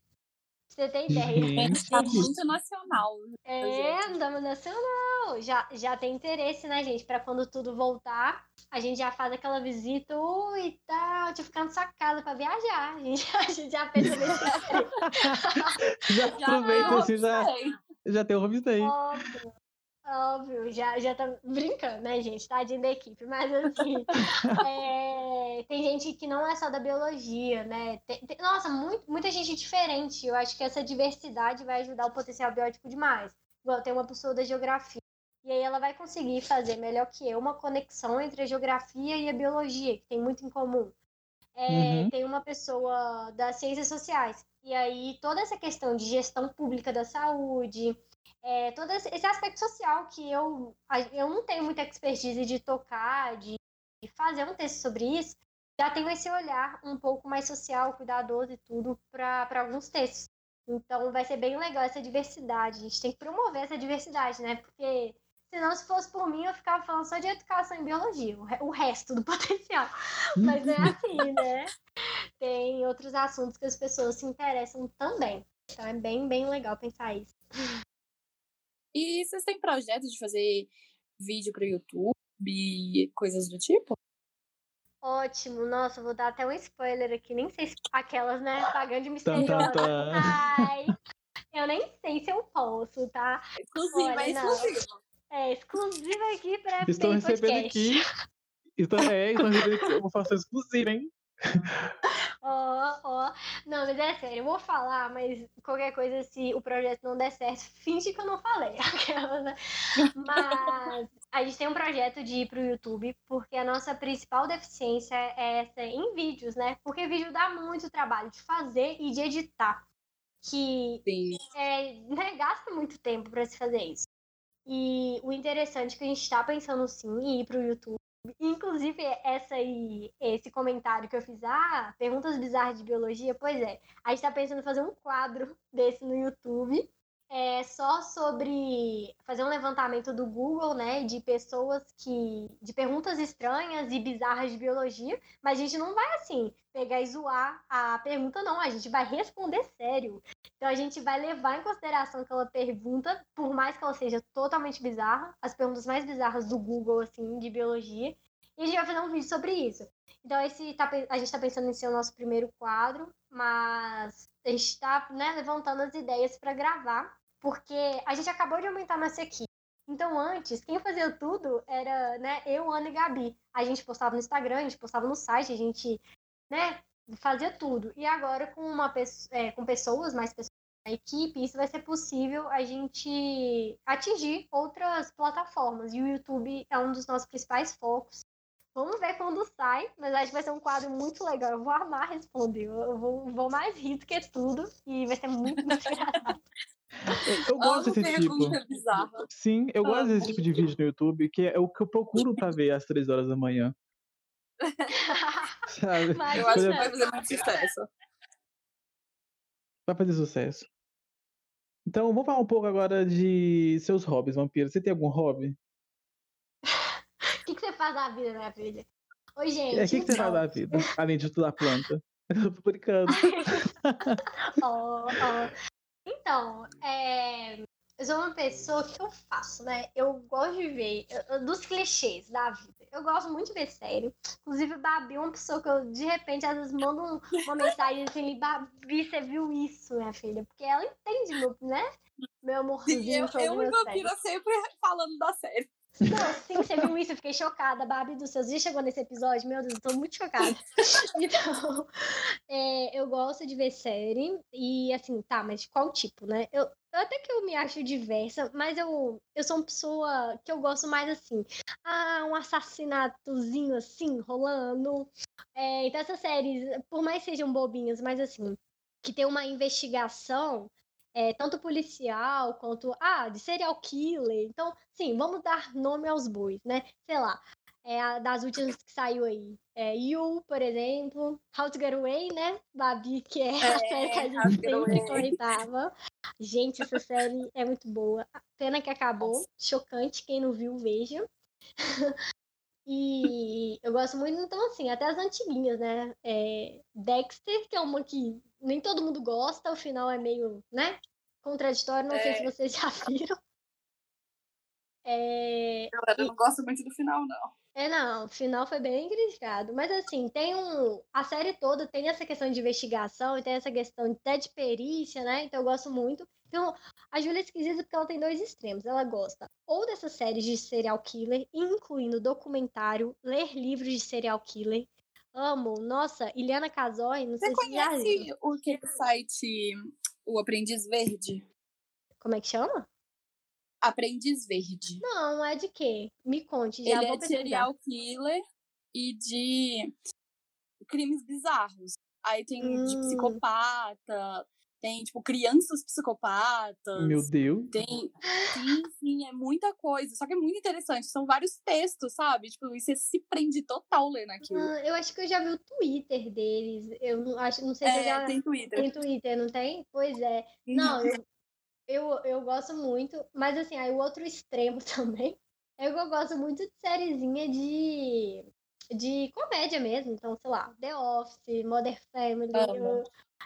Speaker 3: Você ter ideia.
Speaker 2: Gente,
Speaker 1: Tá muito nacional.
Speaker 3: É, andamos nacional. Já, já tem interesse, né, gente? Pra quando tudo voltar, a gente já faz aquela visita ui, e tal, de ficar na sua casa pra viajar. A gente, a gente já pensa nesse
Speaker 2: já aproveita assim, já, já tem o homestay.
Speaker 3: Óbvio, óbvio, já, já tá brincando, né, gente? Tadinho da equipe, mas assim, é, tem gente que não é só da biologia, né? Tem- tem- nossa, muito, muita gente diferente. Eu acho que essa diversidade vai ajudar o potencial biótico demais. Igual tem uma pessoa da geografia. E aí ela vai conseguir fazer melhor que eu uma conexão entre a geografia e a biologia, que tem muito em comum. É,
Speaker 2: Uhum.
Speaker 3: Tem uma pessoa das ciências sociais. E aí toda essa questão de gestão pública da saúde, é, todo esse aspecto social que eu, eu não tenho muita expertise de tocar, de, fazer um texto sobre isso, já tenho esse olhar um pouco mais social, cuidadoso e tudo para alguns textos. Então vai ser bem legal essa diversidade. A gente tem que promover essa diversidade, né? Porque senão, se fosse por mim, eu ficava falando só de educação e biologia, o re- o resto do potencial. Mas é assim, né? Tem outros assuntos que as pessoas se interessam também. Então é bem, bem legal pensar isso.
Speaker 1: E vocês têm projeto de fazer vídeo pro YouTube e coisas do tipo?
Speaker 3: Ótimo, nossa, vou dar até um spoiler aqui, nem sei se aquelas, né, pagando de misteriosa. Ai, eu nem sei se eu posso, tá?
Speaker 1: Exclusivo,
Speaker 3: Olha,
Speaker 1: é
Speaker 3: não.
Speaker 1: exclusivo.
Speaker 3: É exclusiva aqui pra
Speaker 2: Estou recebendo
Speaker 3: Podcast.
Speaker 2: aqui. Estou, é, estou recebendo aqui uma informação exclusiva, hein?
Speaker 3: Ó, ó. Não, mas é sério, eu vou falar, mas qualquer coisa, se o projeto não der certo, finge que eu não falei. Né? Mas a gente tem um projeto de ir pro YouTube, porque a nossa principal deficiência é essa em vídeos, né? Porque vídeo dá muito trabalho de fazer e de editar. Que
Speaker 1: Sim.
Speaker 3: é, né, gasta muito tempo para se fazer isso. E o interessante é que a gente está pensando sim em ir para o YouTube. Inclusive, essa aí, esse comentário que eu fiz, ah, perguntas bizarras de biologia, pois é, a gente está pensando em fazer um quadro desse no YouTube. É só sobre fazer um levantamento do Google, né, de pessoas que. de perguntas estranhas e bizarras de biologia, mas a gente não vai assim pegar e zoar a pergunta, não, a gente vai responder sério. Então a gente vai levar em consideração aquela pergunta, por mais que ela seja totalmente bizarra, as perguntas mais bizarras do Google, assim, de biologia, e a gente vai fazer um vídeo sobre isso. Então esse tá, a gente está pensando em ser o nosso primeiro quadro, mas a gente está né, levantando as ideias para gravar, porque a gente acabou de aumentar nossa equipe. Então antes, quem fazia tudo era né, eu, Ana e Gabi. A gente postava no Instagram, a gente postava no site, a gente né, fazia tudo. E agora com uma é, com pessoas, mais pessoas na equipe, isso vai ser possível a gente atingir outras plataformas. E o YouTube é um dos nossos principais focos. Vamos ver quando sai, mas acho que vai ser um quadro muito legal. Eu vou amar responder. Eu vou, vou mais rir do que tudo. E vai ser muito, muito engraçado.
Speaker 2: Eu gosto
Speaker 1: Amo
Speaker 2: desse tipo.
Speaker 1: bizarra.
Speaker 2: Sim, eu gosto desse tipo de vídeo no YouTube, que é o que eu procuro pra ver às três horas da manhã. Sabe?
Speaker 3: Mas,
Speaker 1: Eu acho que vai fazer muito sucesso.
Speaker 2: Vai fazer sucesso. Então, vamos falar um pouco agora de seus hobbies, vampiro. Você tem algum hobby?
Speaker 3: O que, que você faz da vida, minha filha? Oi, gente.
Speaker 2: É, o que, que você
Speaker 3: então.
Speaker 2: faz da vida? Além de estudar planta. Eu tô brincando.
Speaker 3: Ó, ó. Então, é, eu sou uma pessoa que eu faço, né? Eu gosto de ver eu- eu- dos clichês da vida. Eu gosto muito de ver série. Inclusive, Babi é uma pessoa que eu, de repente, às vezes mando um- uma mensagem assim, Babi, você viu isso, minha filha? Porque ela entende meu, né? Meu
Speaker 1: Sim,
Speaker 3: amorzinho
Speaker 1: eu,
Speaker 3: sobre
Speaker 1: eu e Vampira sempre falando da série.
Speaker 3: Não, sim, você viu isso? Eu fiquei chocada. Babi dos seus dias chegou nesse episódio. Meu Deus, eu tô muito chocada. Então, é, eu gosto de ver série. E assim, tá, mas de qual tipo, né? Eu, até que eu me acho diversa, mas eu, eu sou uma pessoa que eu gosto mais assim. Ah, um assassinato,zinho assim, rolando. É, então, essas séries, por mais sejam bobinhas, mas assim, que tem uma investigação é, tanto policial quanto ah, de serial killer. Então, sim, vamos dar nome aos bois, né? Sei lá, é a das últimas que saiu aí. É, You, por exemplo, How to Get Away, né? Babi, que é, a
Speaker 1: É,
Speaker 3: série que a gente sempre comentava. Gente, essa série é muito boa. Pena que acabou. Chocante, quem não viu, veja. E eu gosto muito, então, assim, até as antiguinhas, né? É, Dexter, que é uma que nem todo mundo gosta, o final é meio, né? Contraditório, não sei
Speaker 1: É.
Speaker 3: se vocês já viram. É,
Speaker 1: Eu não gosto muito do final, não.
Speaker 3: é, não, o final foi bem criticado. Mas assim, tem um. A série toda tem essa questão de investigação e tem essa questão até de perícia, né? Então eu gosto muito. Então, a Júlia é esquisita porque ela tem dois extremos. Ela gosta ou dessas séries de serial killer, incluindo documentário, ler livros de serial killer. Amo. Nossa, Iliana Casoy, não
Speaker 1: Você
Speaker 3: sei se já
Speaker 1: conhece o que site O Aprendiz Verde?
Speaker 3: Como é que chama?
Speaker 1: Aprendiz Verde.
Speaker 3: Não, é de quê? Me conte, já
Speaker 1: Ele
Speaker 3: vou
Speaker 1: é de serial killer e de crimes bizarros. Aí tem de
Speaker 3: Hum.
Speaker 1: psicopata, tem, tipo, crianças psicopatas.
Speaker 2: Meu Deus.
Speaker 1: Tem. Sim, sim, é muita coisa. Só que é muito interessante. São vários textos, sabe? Tipo, e você se prende total lendo aquilo.
Speaker 3: Ah, eu acho que eu já vi o Twitter deles. Eu não, acho, não sei se eu
Speaker 1: é,
Speaker 3: já.
Speaker 1: tem Twitter.
Speaker 3: Tem Twitter, não tem? Pois é. Não, eu, eu, eu gosto muito, mas assim, aí o outro extremo também é que eu gosto muito de sériezinha de, de comédia mesmo. Então, sei lá, The Office, Modern Family,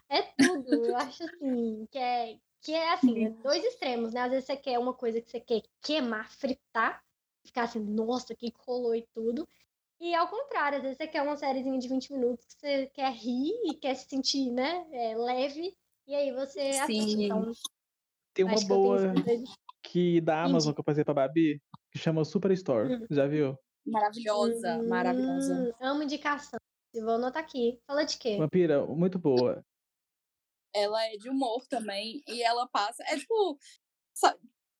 Speaker 3: é tudo. Eu acho assim, que é, que é assim, é dois extremos, né? Às vezes você quer uma coisa que você quer queimar, fritar, ficar assim, nossa, que rolou e tudo. E ao contrário, às vezes você quer uma sériezinha de 20 minutos que você quer rir e quer se sentir, né, é, leve, e aí você assiste. Então,
Speaker 2: Tem uma boa que da Amazon que eu passei pra Babi, que chama Superstore.
Speaker 3: Hum.
Speaker 2: Já viu?
Speaker 1: Maravilhosa, maravilhosa.
Speaker 3: Hum, amo indicação. Vou anotar aqui. Fala de quê?
Speaker 2: Vampira, muito boa.
Speaker 1: Ela é de humor também e ela passa. É tipo.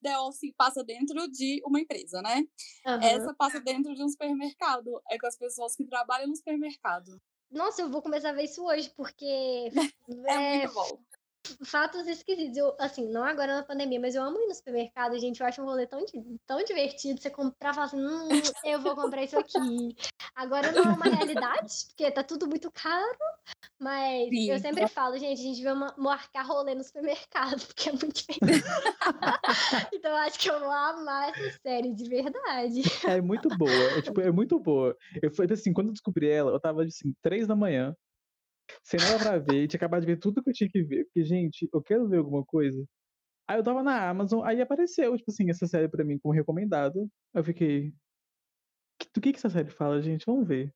Speaker 1: The Office passa dentro de uma empresa, né?
Speaker 3: Aham.
Speaker 1: Essa passa dentro de um supermercado. É com as pessoas que trabalham no supermercado.
Speaker 3: Nossa, eu vou começar a ver isso hoje, porque
Speaker 1: É,
Speaker 3: é,
Speaker 1: muito bom.
Speaker 3: Fatos esquisitos. Eu, assim, não agora na pandemia, mas eu amo ir no supermercado, gente. Eu acho um rolê tão, tão divertido. Você comprar e falar assim, hum, eu vou comprar isso aqui. Agora não é uma realidade, porque tá tudo muito caro. Mas eu
Speaker 1: Sim.
Speaker 3: sempre falo, gente, a gente vai ma- marcar rolê no supermercado, porque é muito divertido. então eu acho que eu vou amar essa série de verdade.
Speaker 2: É muito boa. É, tipo, é muito boa. Eu foi assim, quando eu descobri ela, eu tava assim, três da manhã, sem nada pra ver, e tinha acabado de ver tudo que eu tinha que ver. Porque, gente, eu quero ver alguma coisa. Aí eu tava na Amazon, aí apareceu, tipo assim, essa série pra mim como recomendada. Eu fiquei. "Que- Do que que essa série fala, gente? Vamos ver.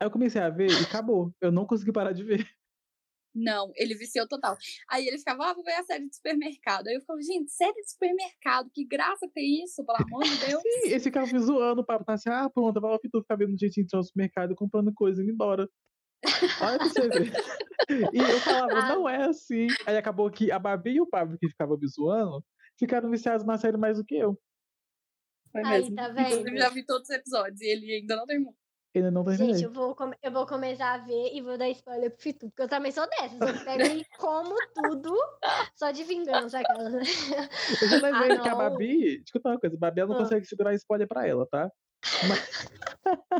Speaker 2: Aí eu comecei a ver e acabou. Eu não consegui parar de ver.
Speaker 1: Não, ele viciou total. Aí ele ficava, ah, vou ver a série de supermercado. Aí eu ficava, gente, série de supermercado, que graça tem isso, pelo amor de Deus.
Speaker 2: Sim, esse ficava me zoando, o papo tá assim, ah, pronto, vai tu ficar vendo gente entrar no supermercado comprando coisa e indo embora. Olha pra você ver. E eu falava,
Speaker 3: Ah.
Speaker 2: não é assim. Aí acabou que a Babi e o Pablo, que ficavam me zoando, ficaram viciados na série mais do que eu.
Speaker 1: Foi
Speaker 3: Aí,
Speaker 1: mesmo.
Speaker 3: tá
Speaker 1: Inclusive,
Speaker 3: vendo?
Speaker 1: já vi todos os episódios e ele ainda não terminou.
Speaker 2: Ainda não terminei.
Speaker 3: Gente, eu vou, eu vou começar a ver e vou dar spoiler pro Fitu, porque eu também sou dessas. Eu pego e como tudo só de vingança, aquela. né?
Speaker 2: Eu já lembrei
Speaker 3: Ah,
Speaker 2: que a. Babi, eu contar uma coisa, a Babi ela não
Speaker 3: Ah.
Speaker 2: consegue segurar spoiler pra ela, tá?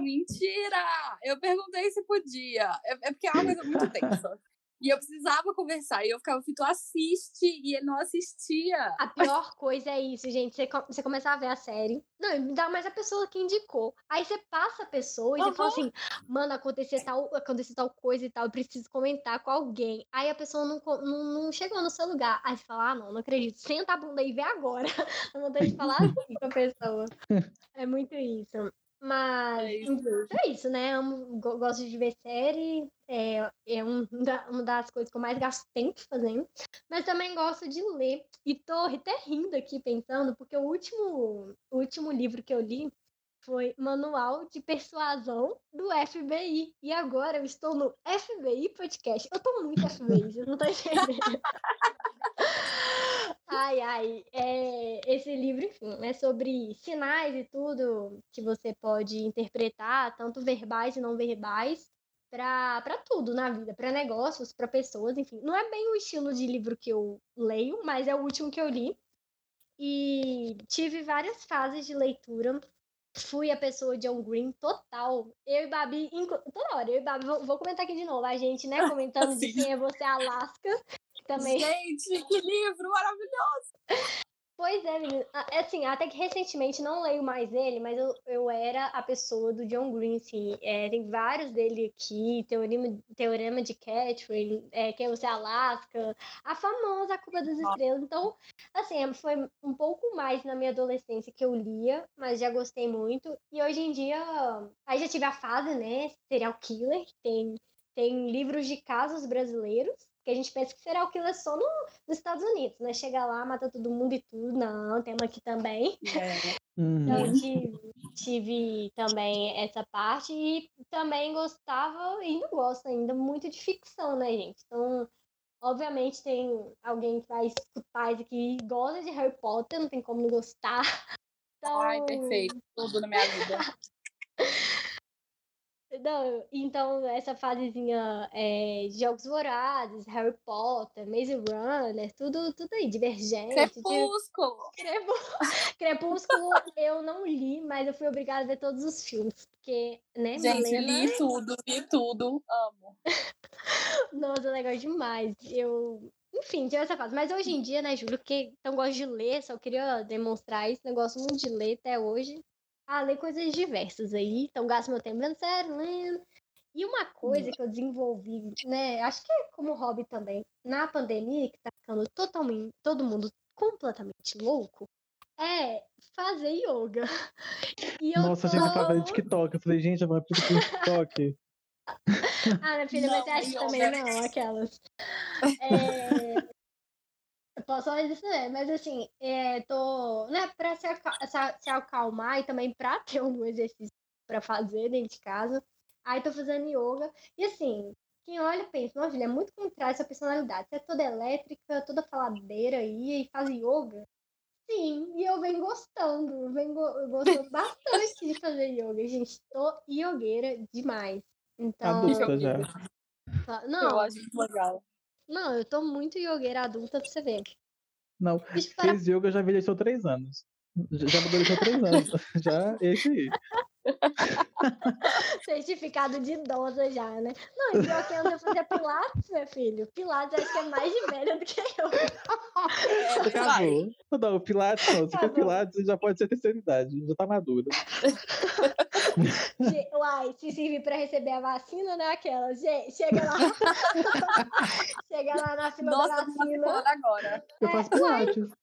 Speaker 1: Mentira! Eu perguntei se podia. É, é porque é uma coisa muito tensa. E eu precisava conversar. E eu ficava, Fito, assiste. E ele não assistia.
Speaker 3: A pior coisa é isso, gente. Você, você começar a ver a série. Não, dá mais a pessoa que indicou. Aí você passa a pessoa e você fala assim, mano, acontecer tal, acontecer tal coisa e tal, eu preciso comentar com alguém. Aí a pessoa não, não, não chegou no seu lugar. Aí você fala, ah, não, não acredito. Senta a bunda e vê agora. Eu vontade de falar assim com a pessoa. É muito isso. Mas
Speaker 1: É isso
Speaker 3: é isso, né? Amo, go- gosto de ver série. É, é um da- uma das coisas que eu mais gasto tempo fazendo. Mas também gosto de ler. E tô até rindo aqui pensando, porque o último, o último livro que eu li foi Manual de Persuasão do FBI. E agora eu estou no FBI Podcast. Eu tô muito FBI, vocês não estão entendendo. Ai, ai, é, esse livro, enfim, é sobre sinais e tudo que você pode interpretar, tanto verbais e não verbais, para tudo na vida, para negócios, para pessoas, enfim. Não é bem o estilo de livro que eu leio, mas é o último que eu li. E tive várias fases de leitura. Fui a pessoa de John Green total. Eu e Babi, toda hora, eu e Babi, vou, vou comentar aqui de novo. A gente, né, comentando de quem é você, Alaska, também
Speaker 1: Gente, que livro maravilhoso!
Speaker 3: Pois é, menino. Ah, é Assim, até que recentemente não leio mais ele, mas eu, eu era a pessoa do John Green, assim. É, tem vários dele aqui, Teorema, Teorema de Catherine, é, Quem Você Alaska, a famosa A Culpa das Estrelas. Então, assim, é, foi um pouco mais na minha adolescência que eu lia, mas já gostei muito. E hoje em dia, aí já tive a fase, né, serial killer, que tem, tem livros de casos brasileiros, que a gente pensa que serial killer só no, nos Estados Unidos, né? Chega lá, mata todo mundo e tudo. Não, temos aqui também.
Speaker 1: É,
Speaker 2: Uhum.
Speaker 3: Então, tive, tive também essa parte e também gostava, e ainda gosto ainda, muito de ficção, né, gente? Então, obviamente, tem alguém que vai escutar isso aqui e gosta de Harry Potter, não tem como não gostar. Então,
Speaker 1: Ai, perfeito. Tudo na minha vida.
Speaker 3: Não, então, essa fasezinha é, Jogos Vorazes, Harry Potter, Maze Runner, tudo, tudo aí, Divergente.
Speaker 1: Crepúsculo.
Speaker 3: Crepú- Crepúsculo eu não li, mas eu fui obrigada a ver todos os filmes. Porque, né,
Speaker 1: Gente,
Speaker 3: Malena...
Speaker 1: li tudo, li tudo. Amo.
Speaker 3: Nossa, legal demais. Eu... Enfim, tive essa fase. Mas hoje em dia, né, Júlio, que não gosto de ler, só queria demonstrar. Eu gosto muito de ler até hoje. Ah, ler coisas diversas aí. Então, gasto meu tempo vendo série, lendo. E uma coisa que eu desenvolvi, né, acho que é como hobby também, na pandemia, que tá ficando totalmente, todo mundo completamente louco, é fazer yoga. E eu
Speaker 2: Nossa, a
Speaker 3: tô...
Speaker 2: gente tava fazendo TikTok. Eu falei, gente, a vampira tem TikTok.
Speaker 3: Ah, minha filha, mas
Speaker 1: Não,
Speaker 3: você acha também não, aquelas. É... Eu posso falar isso, né? Mas assim, é, tô. Né, pra se, se- se acalmar e também pra ter um exercício pra fazer dentro de casa. Aí tô fazendo yoga. E assim, quem olha pensa, nossa, filha, é muito contrário essa personalidade. Você é toda elétrica, toda faladeira aí e faz yoga. Sim, e eu venho gostando. Eu venho go- gostando bastante de fazer yoga. Gente, tô yogueira demais. Então.
Speaker 2: Adulta já.
Speaker 3: Fa-
Speaker 1: Eu
Speaker 3: Não,
Speaker 1: acho muito legal.
Speaker 3: Não, eu tô muito yogueira adulta pra você ver.
Speaker 2: Não,
Speaker 3: Bicho, para...
Speaker 2: fez yoga já envelheceu três anos. Já já amadureceu três anos. Já, esse aí.
Speaker 3: certificado de idosa já, né? Não, e pior que anda fazer pilates, meu filho. Pilates acho que é mais de velha do que eu.
Speaker 2: Acabou. Não, Pilates não. Se quer
Speaker 3: Acabou.
Speaker 2: Pilates, já pode ser terceira idade. Já tá madura.
Speaker 3: Uai, se servir pra receber a vacina, né? Aquela. Ge- Chega lá. Chega lá na fila
Speaker 1: Nossa,
Speaker 3: da
Speaker 1: tá
Speaker 3: vacina.
Speaker 1: matriculando agora.
Speaker 2: Eu
Speaker 3: É,
Speaker 2: faço
Speaker 3: uai,
Speaker 2: Pilates.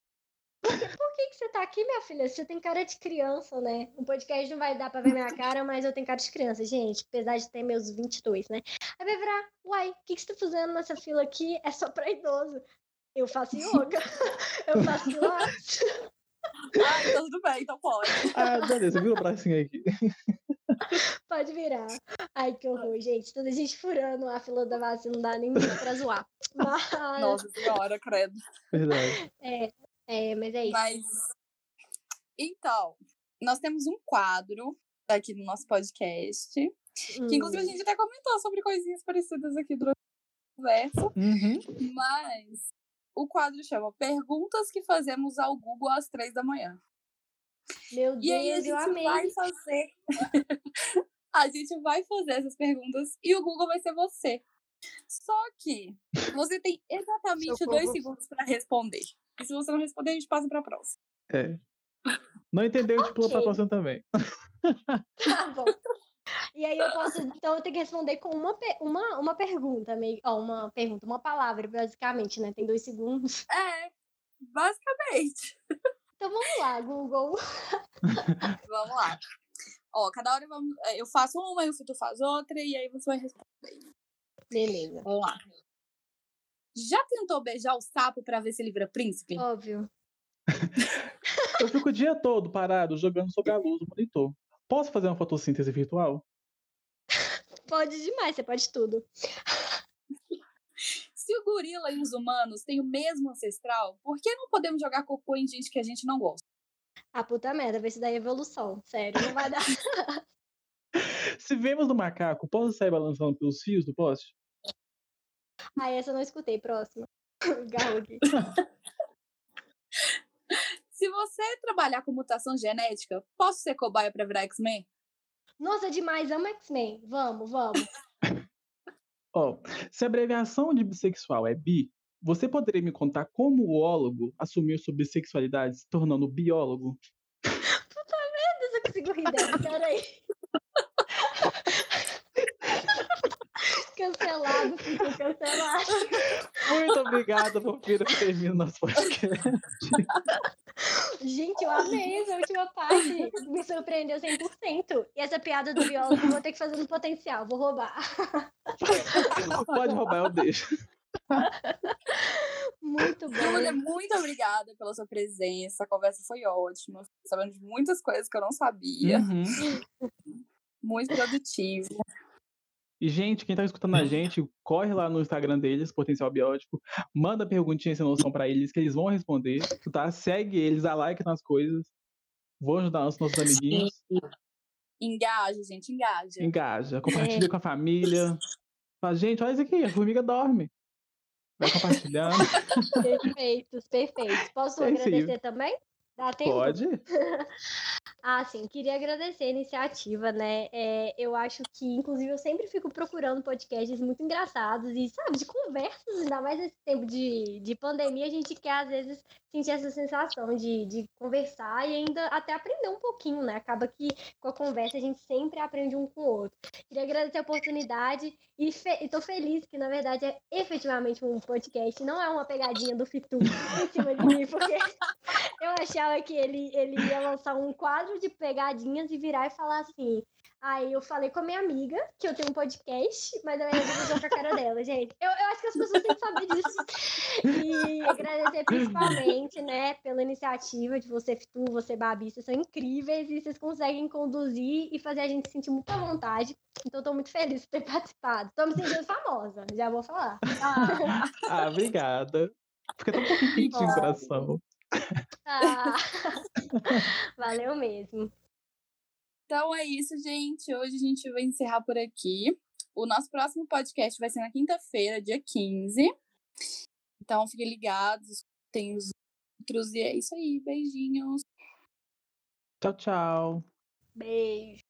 Speaker 3: Por que, que você tá aqui, minha filha? Você tem cara de criança, né? O podcast não vai dar pra ver minha cara, mas eu tenho cara de criança, gente. Apesar de ter meus 22, né? Aí vai virar, uai, o que, que você tá fazendo nessa fila aqui? É só pra idoso. Eu faço yoga. eu faço pilates.
Speaker 1: Ah, então tudo bem, então pode.
Speaker 2: Ah, beleza. Vira o bracinho aqui.
Speaker 3: Pode virar. Ai, que horror, gente. Toda gente furando a fila da vacina, não dá nem pra zoar. Mas,
Speaker 1: Nossa senhora, credo.
Speaker 2: Verdade.
Speaker 3: é, mas é isso.
Speaker 1: Mas. Então, nós temos um quadro aqui no nosso podcast. Que inclusive a
Speaker 3: Hum,
Speaker 1: gente até comentou sobre coisinhas parecidas aqui durante a conversa.
Speaker 2: Uhum.
Speaker 1: Mas o quadro chama Perguntas que fazemos ao Google às três da manhã.
Speaker 3: Meu
Speaker 1: E aí a
Speaker 3: Deus, eu
Speaker 1: gente
Speaker 3: amei.
Speaker 1: vai fazer. a gente vai fazer essas perguntas e o Google vai ser você. Só que você tem exatamente dois
Speaker 3: Socorro.
Speaker 1: segundos para responder. E se você não responder, a gente passa para a próxima.
Speaker 2: É. Não entendeu, tipo,
Speaker 3: Ok.
Speaker 2: pra próxima também.
Speaker 3: Tá bom. E aí eu posso, então eu tenho que responder com uma, uma, uma pergunta, meio, ó, uma pergunta, uma palavra, basicamente, né? Tem dois segundos.
Speaker 1: É, basicamente.
Speaker 3: Então vamos lá, Google.
Speaker 1: Vamos lá. Ó, cada hora vamos, eu faço uma, e o Fito faz outra, e aí você vai responder.
Speaker 3: Beleza.
Speaker 1: Vamos lá. Já tentou beijar o sapo pra ver se ele vira príncipe?
Speaker 3: Óbvio.
Speaker 2: Eu fico o dia todo parado jogando sobre a luz do monitor. Posso fazer uma fotossíntese virtual?
Speaker 3: Pode demais, você pode tudo.
Speaker 1: Se o gorila e os humanos têm o mesmo ancestral, por que não podemos jogar cocô em gente que a gente não gosta?
Speaker 3: A puta merda, vê se dá evolução. Sério, não vai dar.
Speaker 2: Se vemos no macaco, posso sair balançando pelos fios do poste?
Speaker 3: Ah, essa eu não escutei. Próxima. Garrug.
Speaker 1: Se você trabalhar com mutação genética, posso ser cobaia pra virar X-Men?
Speaker 3: Nossa, demais. Amo X-Men. Vamos, vamos.
Speaker 2: Ó, se a abreviação de bissexual é bi, você poderia me contar como o ólogo assumiu sua bissexualidade se tornando biólogo?
Speaker 3: Eu só consigo rir dela. Peraí. Cancelado, fica cancelado.
Speaker 2: Muito obrigado, Vampira, que termina o nosso podcast.
Speaker 3: Gente, eu amei essa última parte. Me surpreendeu 100%. E essa piada do biólogo eu vou ter que fazer no potencial. Vou roubar.
Speaker 2: Pode roubar, eu deixo.
Speaker 3: Muito
Speaker 1: Júlia,
Speaker 3: bom.
Speaker 1: muito obrigada pela sua presença. A conversa foi ótima. Sabendo de muitas coisas que eu não sabia.
Speaker 2: Uhum.
Speaker 1: Muito produtivo.
Speaker 2: E, gente, quem tá escutando a gente, corre lá no Instagram deles, Potencial Biótico, manda perguntinha sem noção pra eles, que eles vão responder, tá? Segue eles, dá like nas coisas. Vou ajudar os nossos amiguinhos.
Speaker 1: Engaja, gente, engaja.
Speaker 2: Engaja, compartilha com a família. Fala, gente, olha isso aqui, a formiga dorme. Vai compartilhando.
Speaker 3: Perfeitos, perfeitos. Posso
Speaker 2: É
Speaker 3: agradecer também? Dá tempo?
Speaker 2: Pode?
Speaker 3: Ah, sim, queria agradecer a iniciativa, né? É, eu acho que, inclusive, eu sempre fico procurando podcasts muito engraçados e, sabe, de conversas, ainda mais nesse tempo de, de pandemia, a gente quer, às vezes, sentir essa sensação de, de conversar e ainda até aprender um pouquinho, né? Acaba que com a conversa a gente sempre aprende um com o outro. Queria agradecer a oportunidade e fe estou feliz que, na verdade, é efetivamente um podcast, não é uma pegadinha do Fitu em cima de mim, porque eu achava que ele, ele ia lançar um quadro de pegadinhas e virar e falar assim: Aí eu falei com a minha amiga que eu tenho um podcast, mas a minha amiga usou com a cara dela, gente. Eu, eu acho que as pessoas têm que saber disso. E agradecer principalmente, né, pela iniciativa de você, Fitu, você, Babi. Vocês são incríveis e vocês conseguem conduzir e fazer a gente sentir muita vontade. Então, tô muito feliz por ter participado. Tô me sentindo famosa, já vou falar.
Speaker 2: Ah, ah obrigada. Fica tão pouquinho de coração.
Speaker 3: Ah, valeu mesmo.
Speaker 1: Então é isso, gente. Hoje a gente vai encerrar por aqui. O nosso próximo podcast vai ser na quinta-feira, dia 15. Então fiquem ligados, tem os outros. E é isso aí. Beijinhos.
Speaker 2: Tchau, tchau.
Speaker 3: Beijo.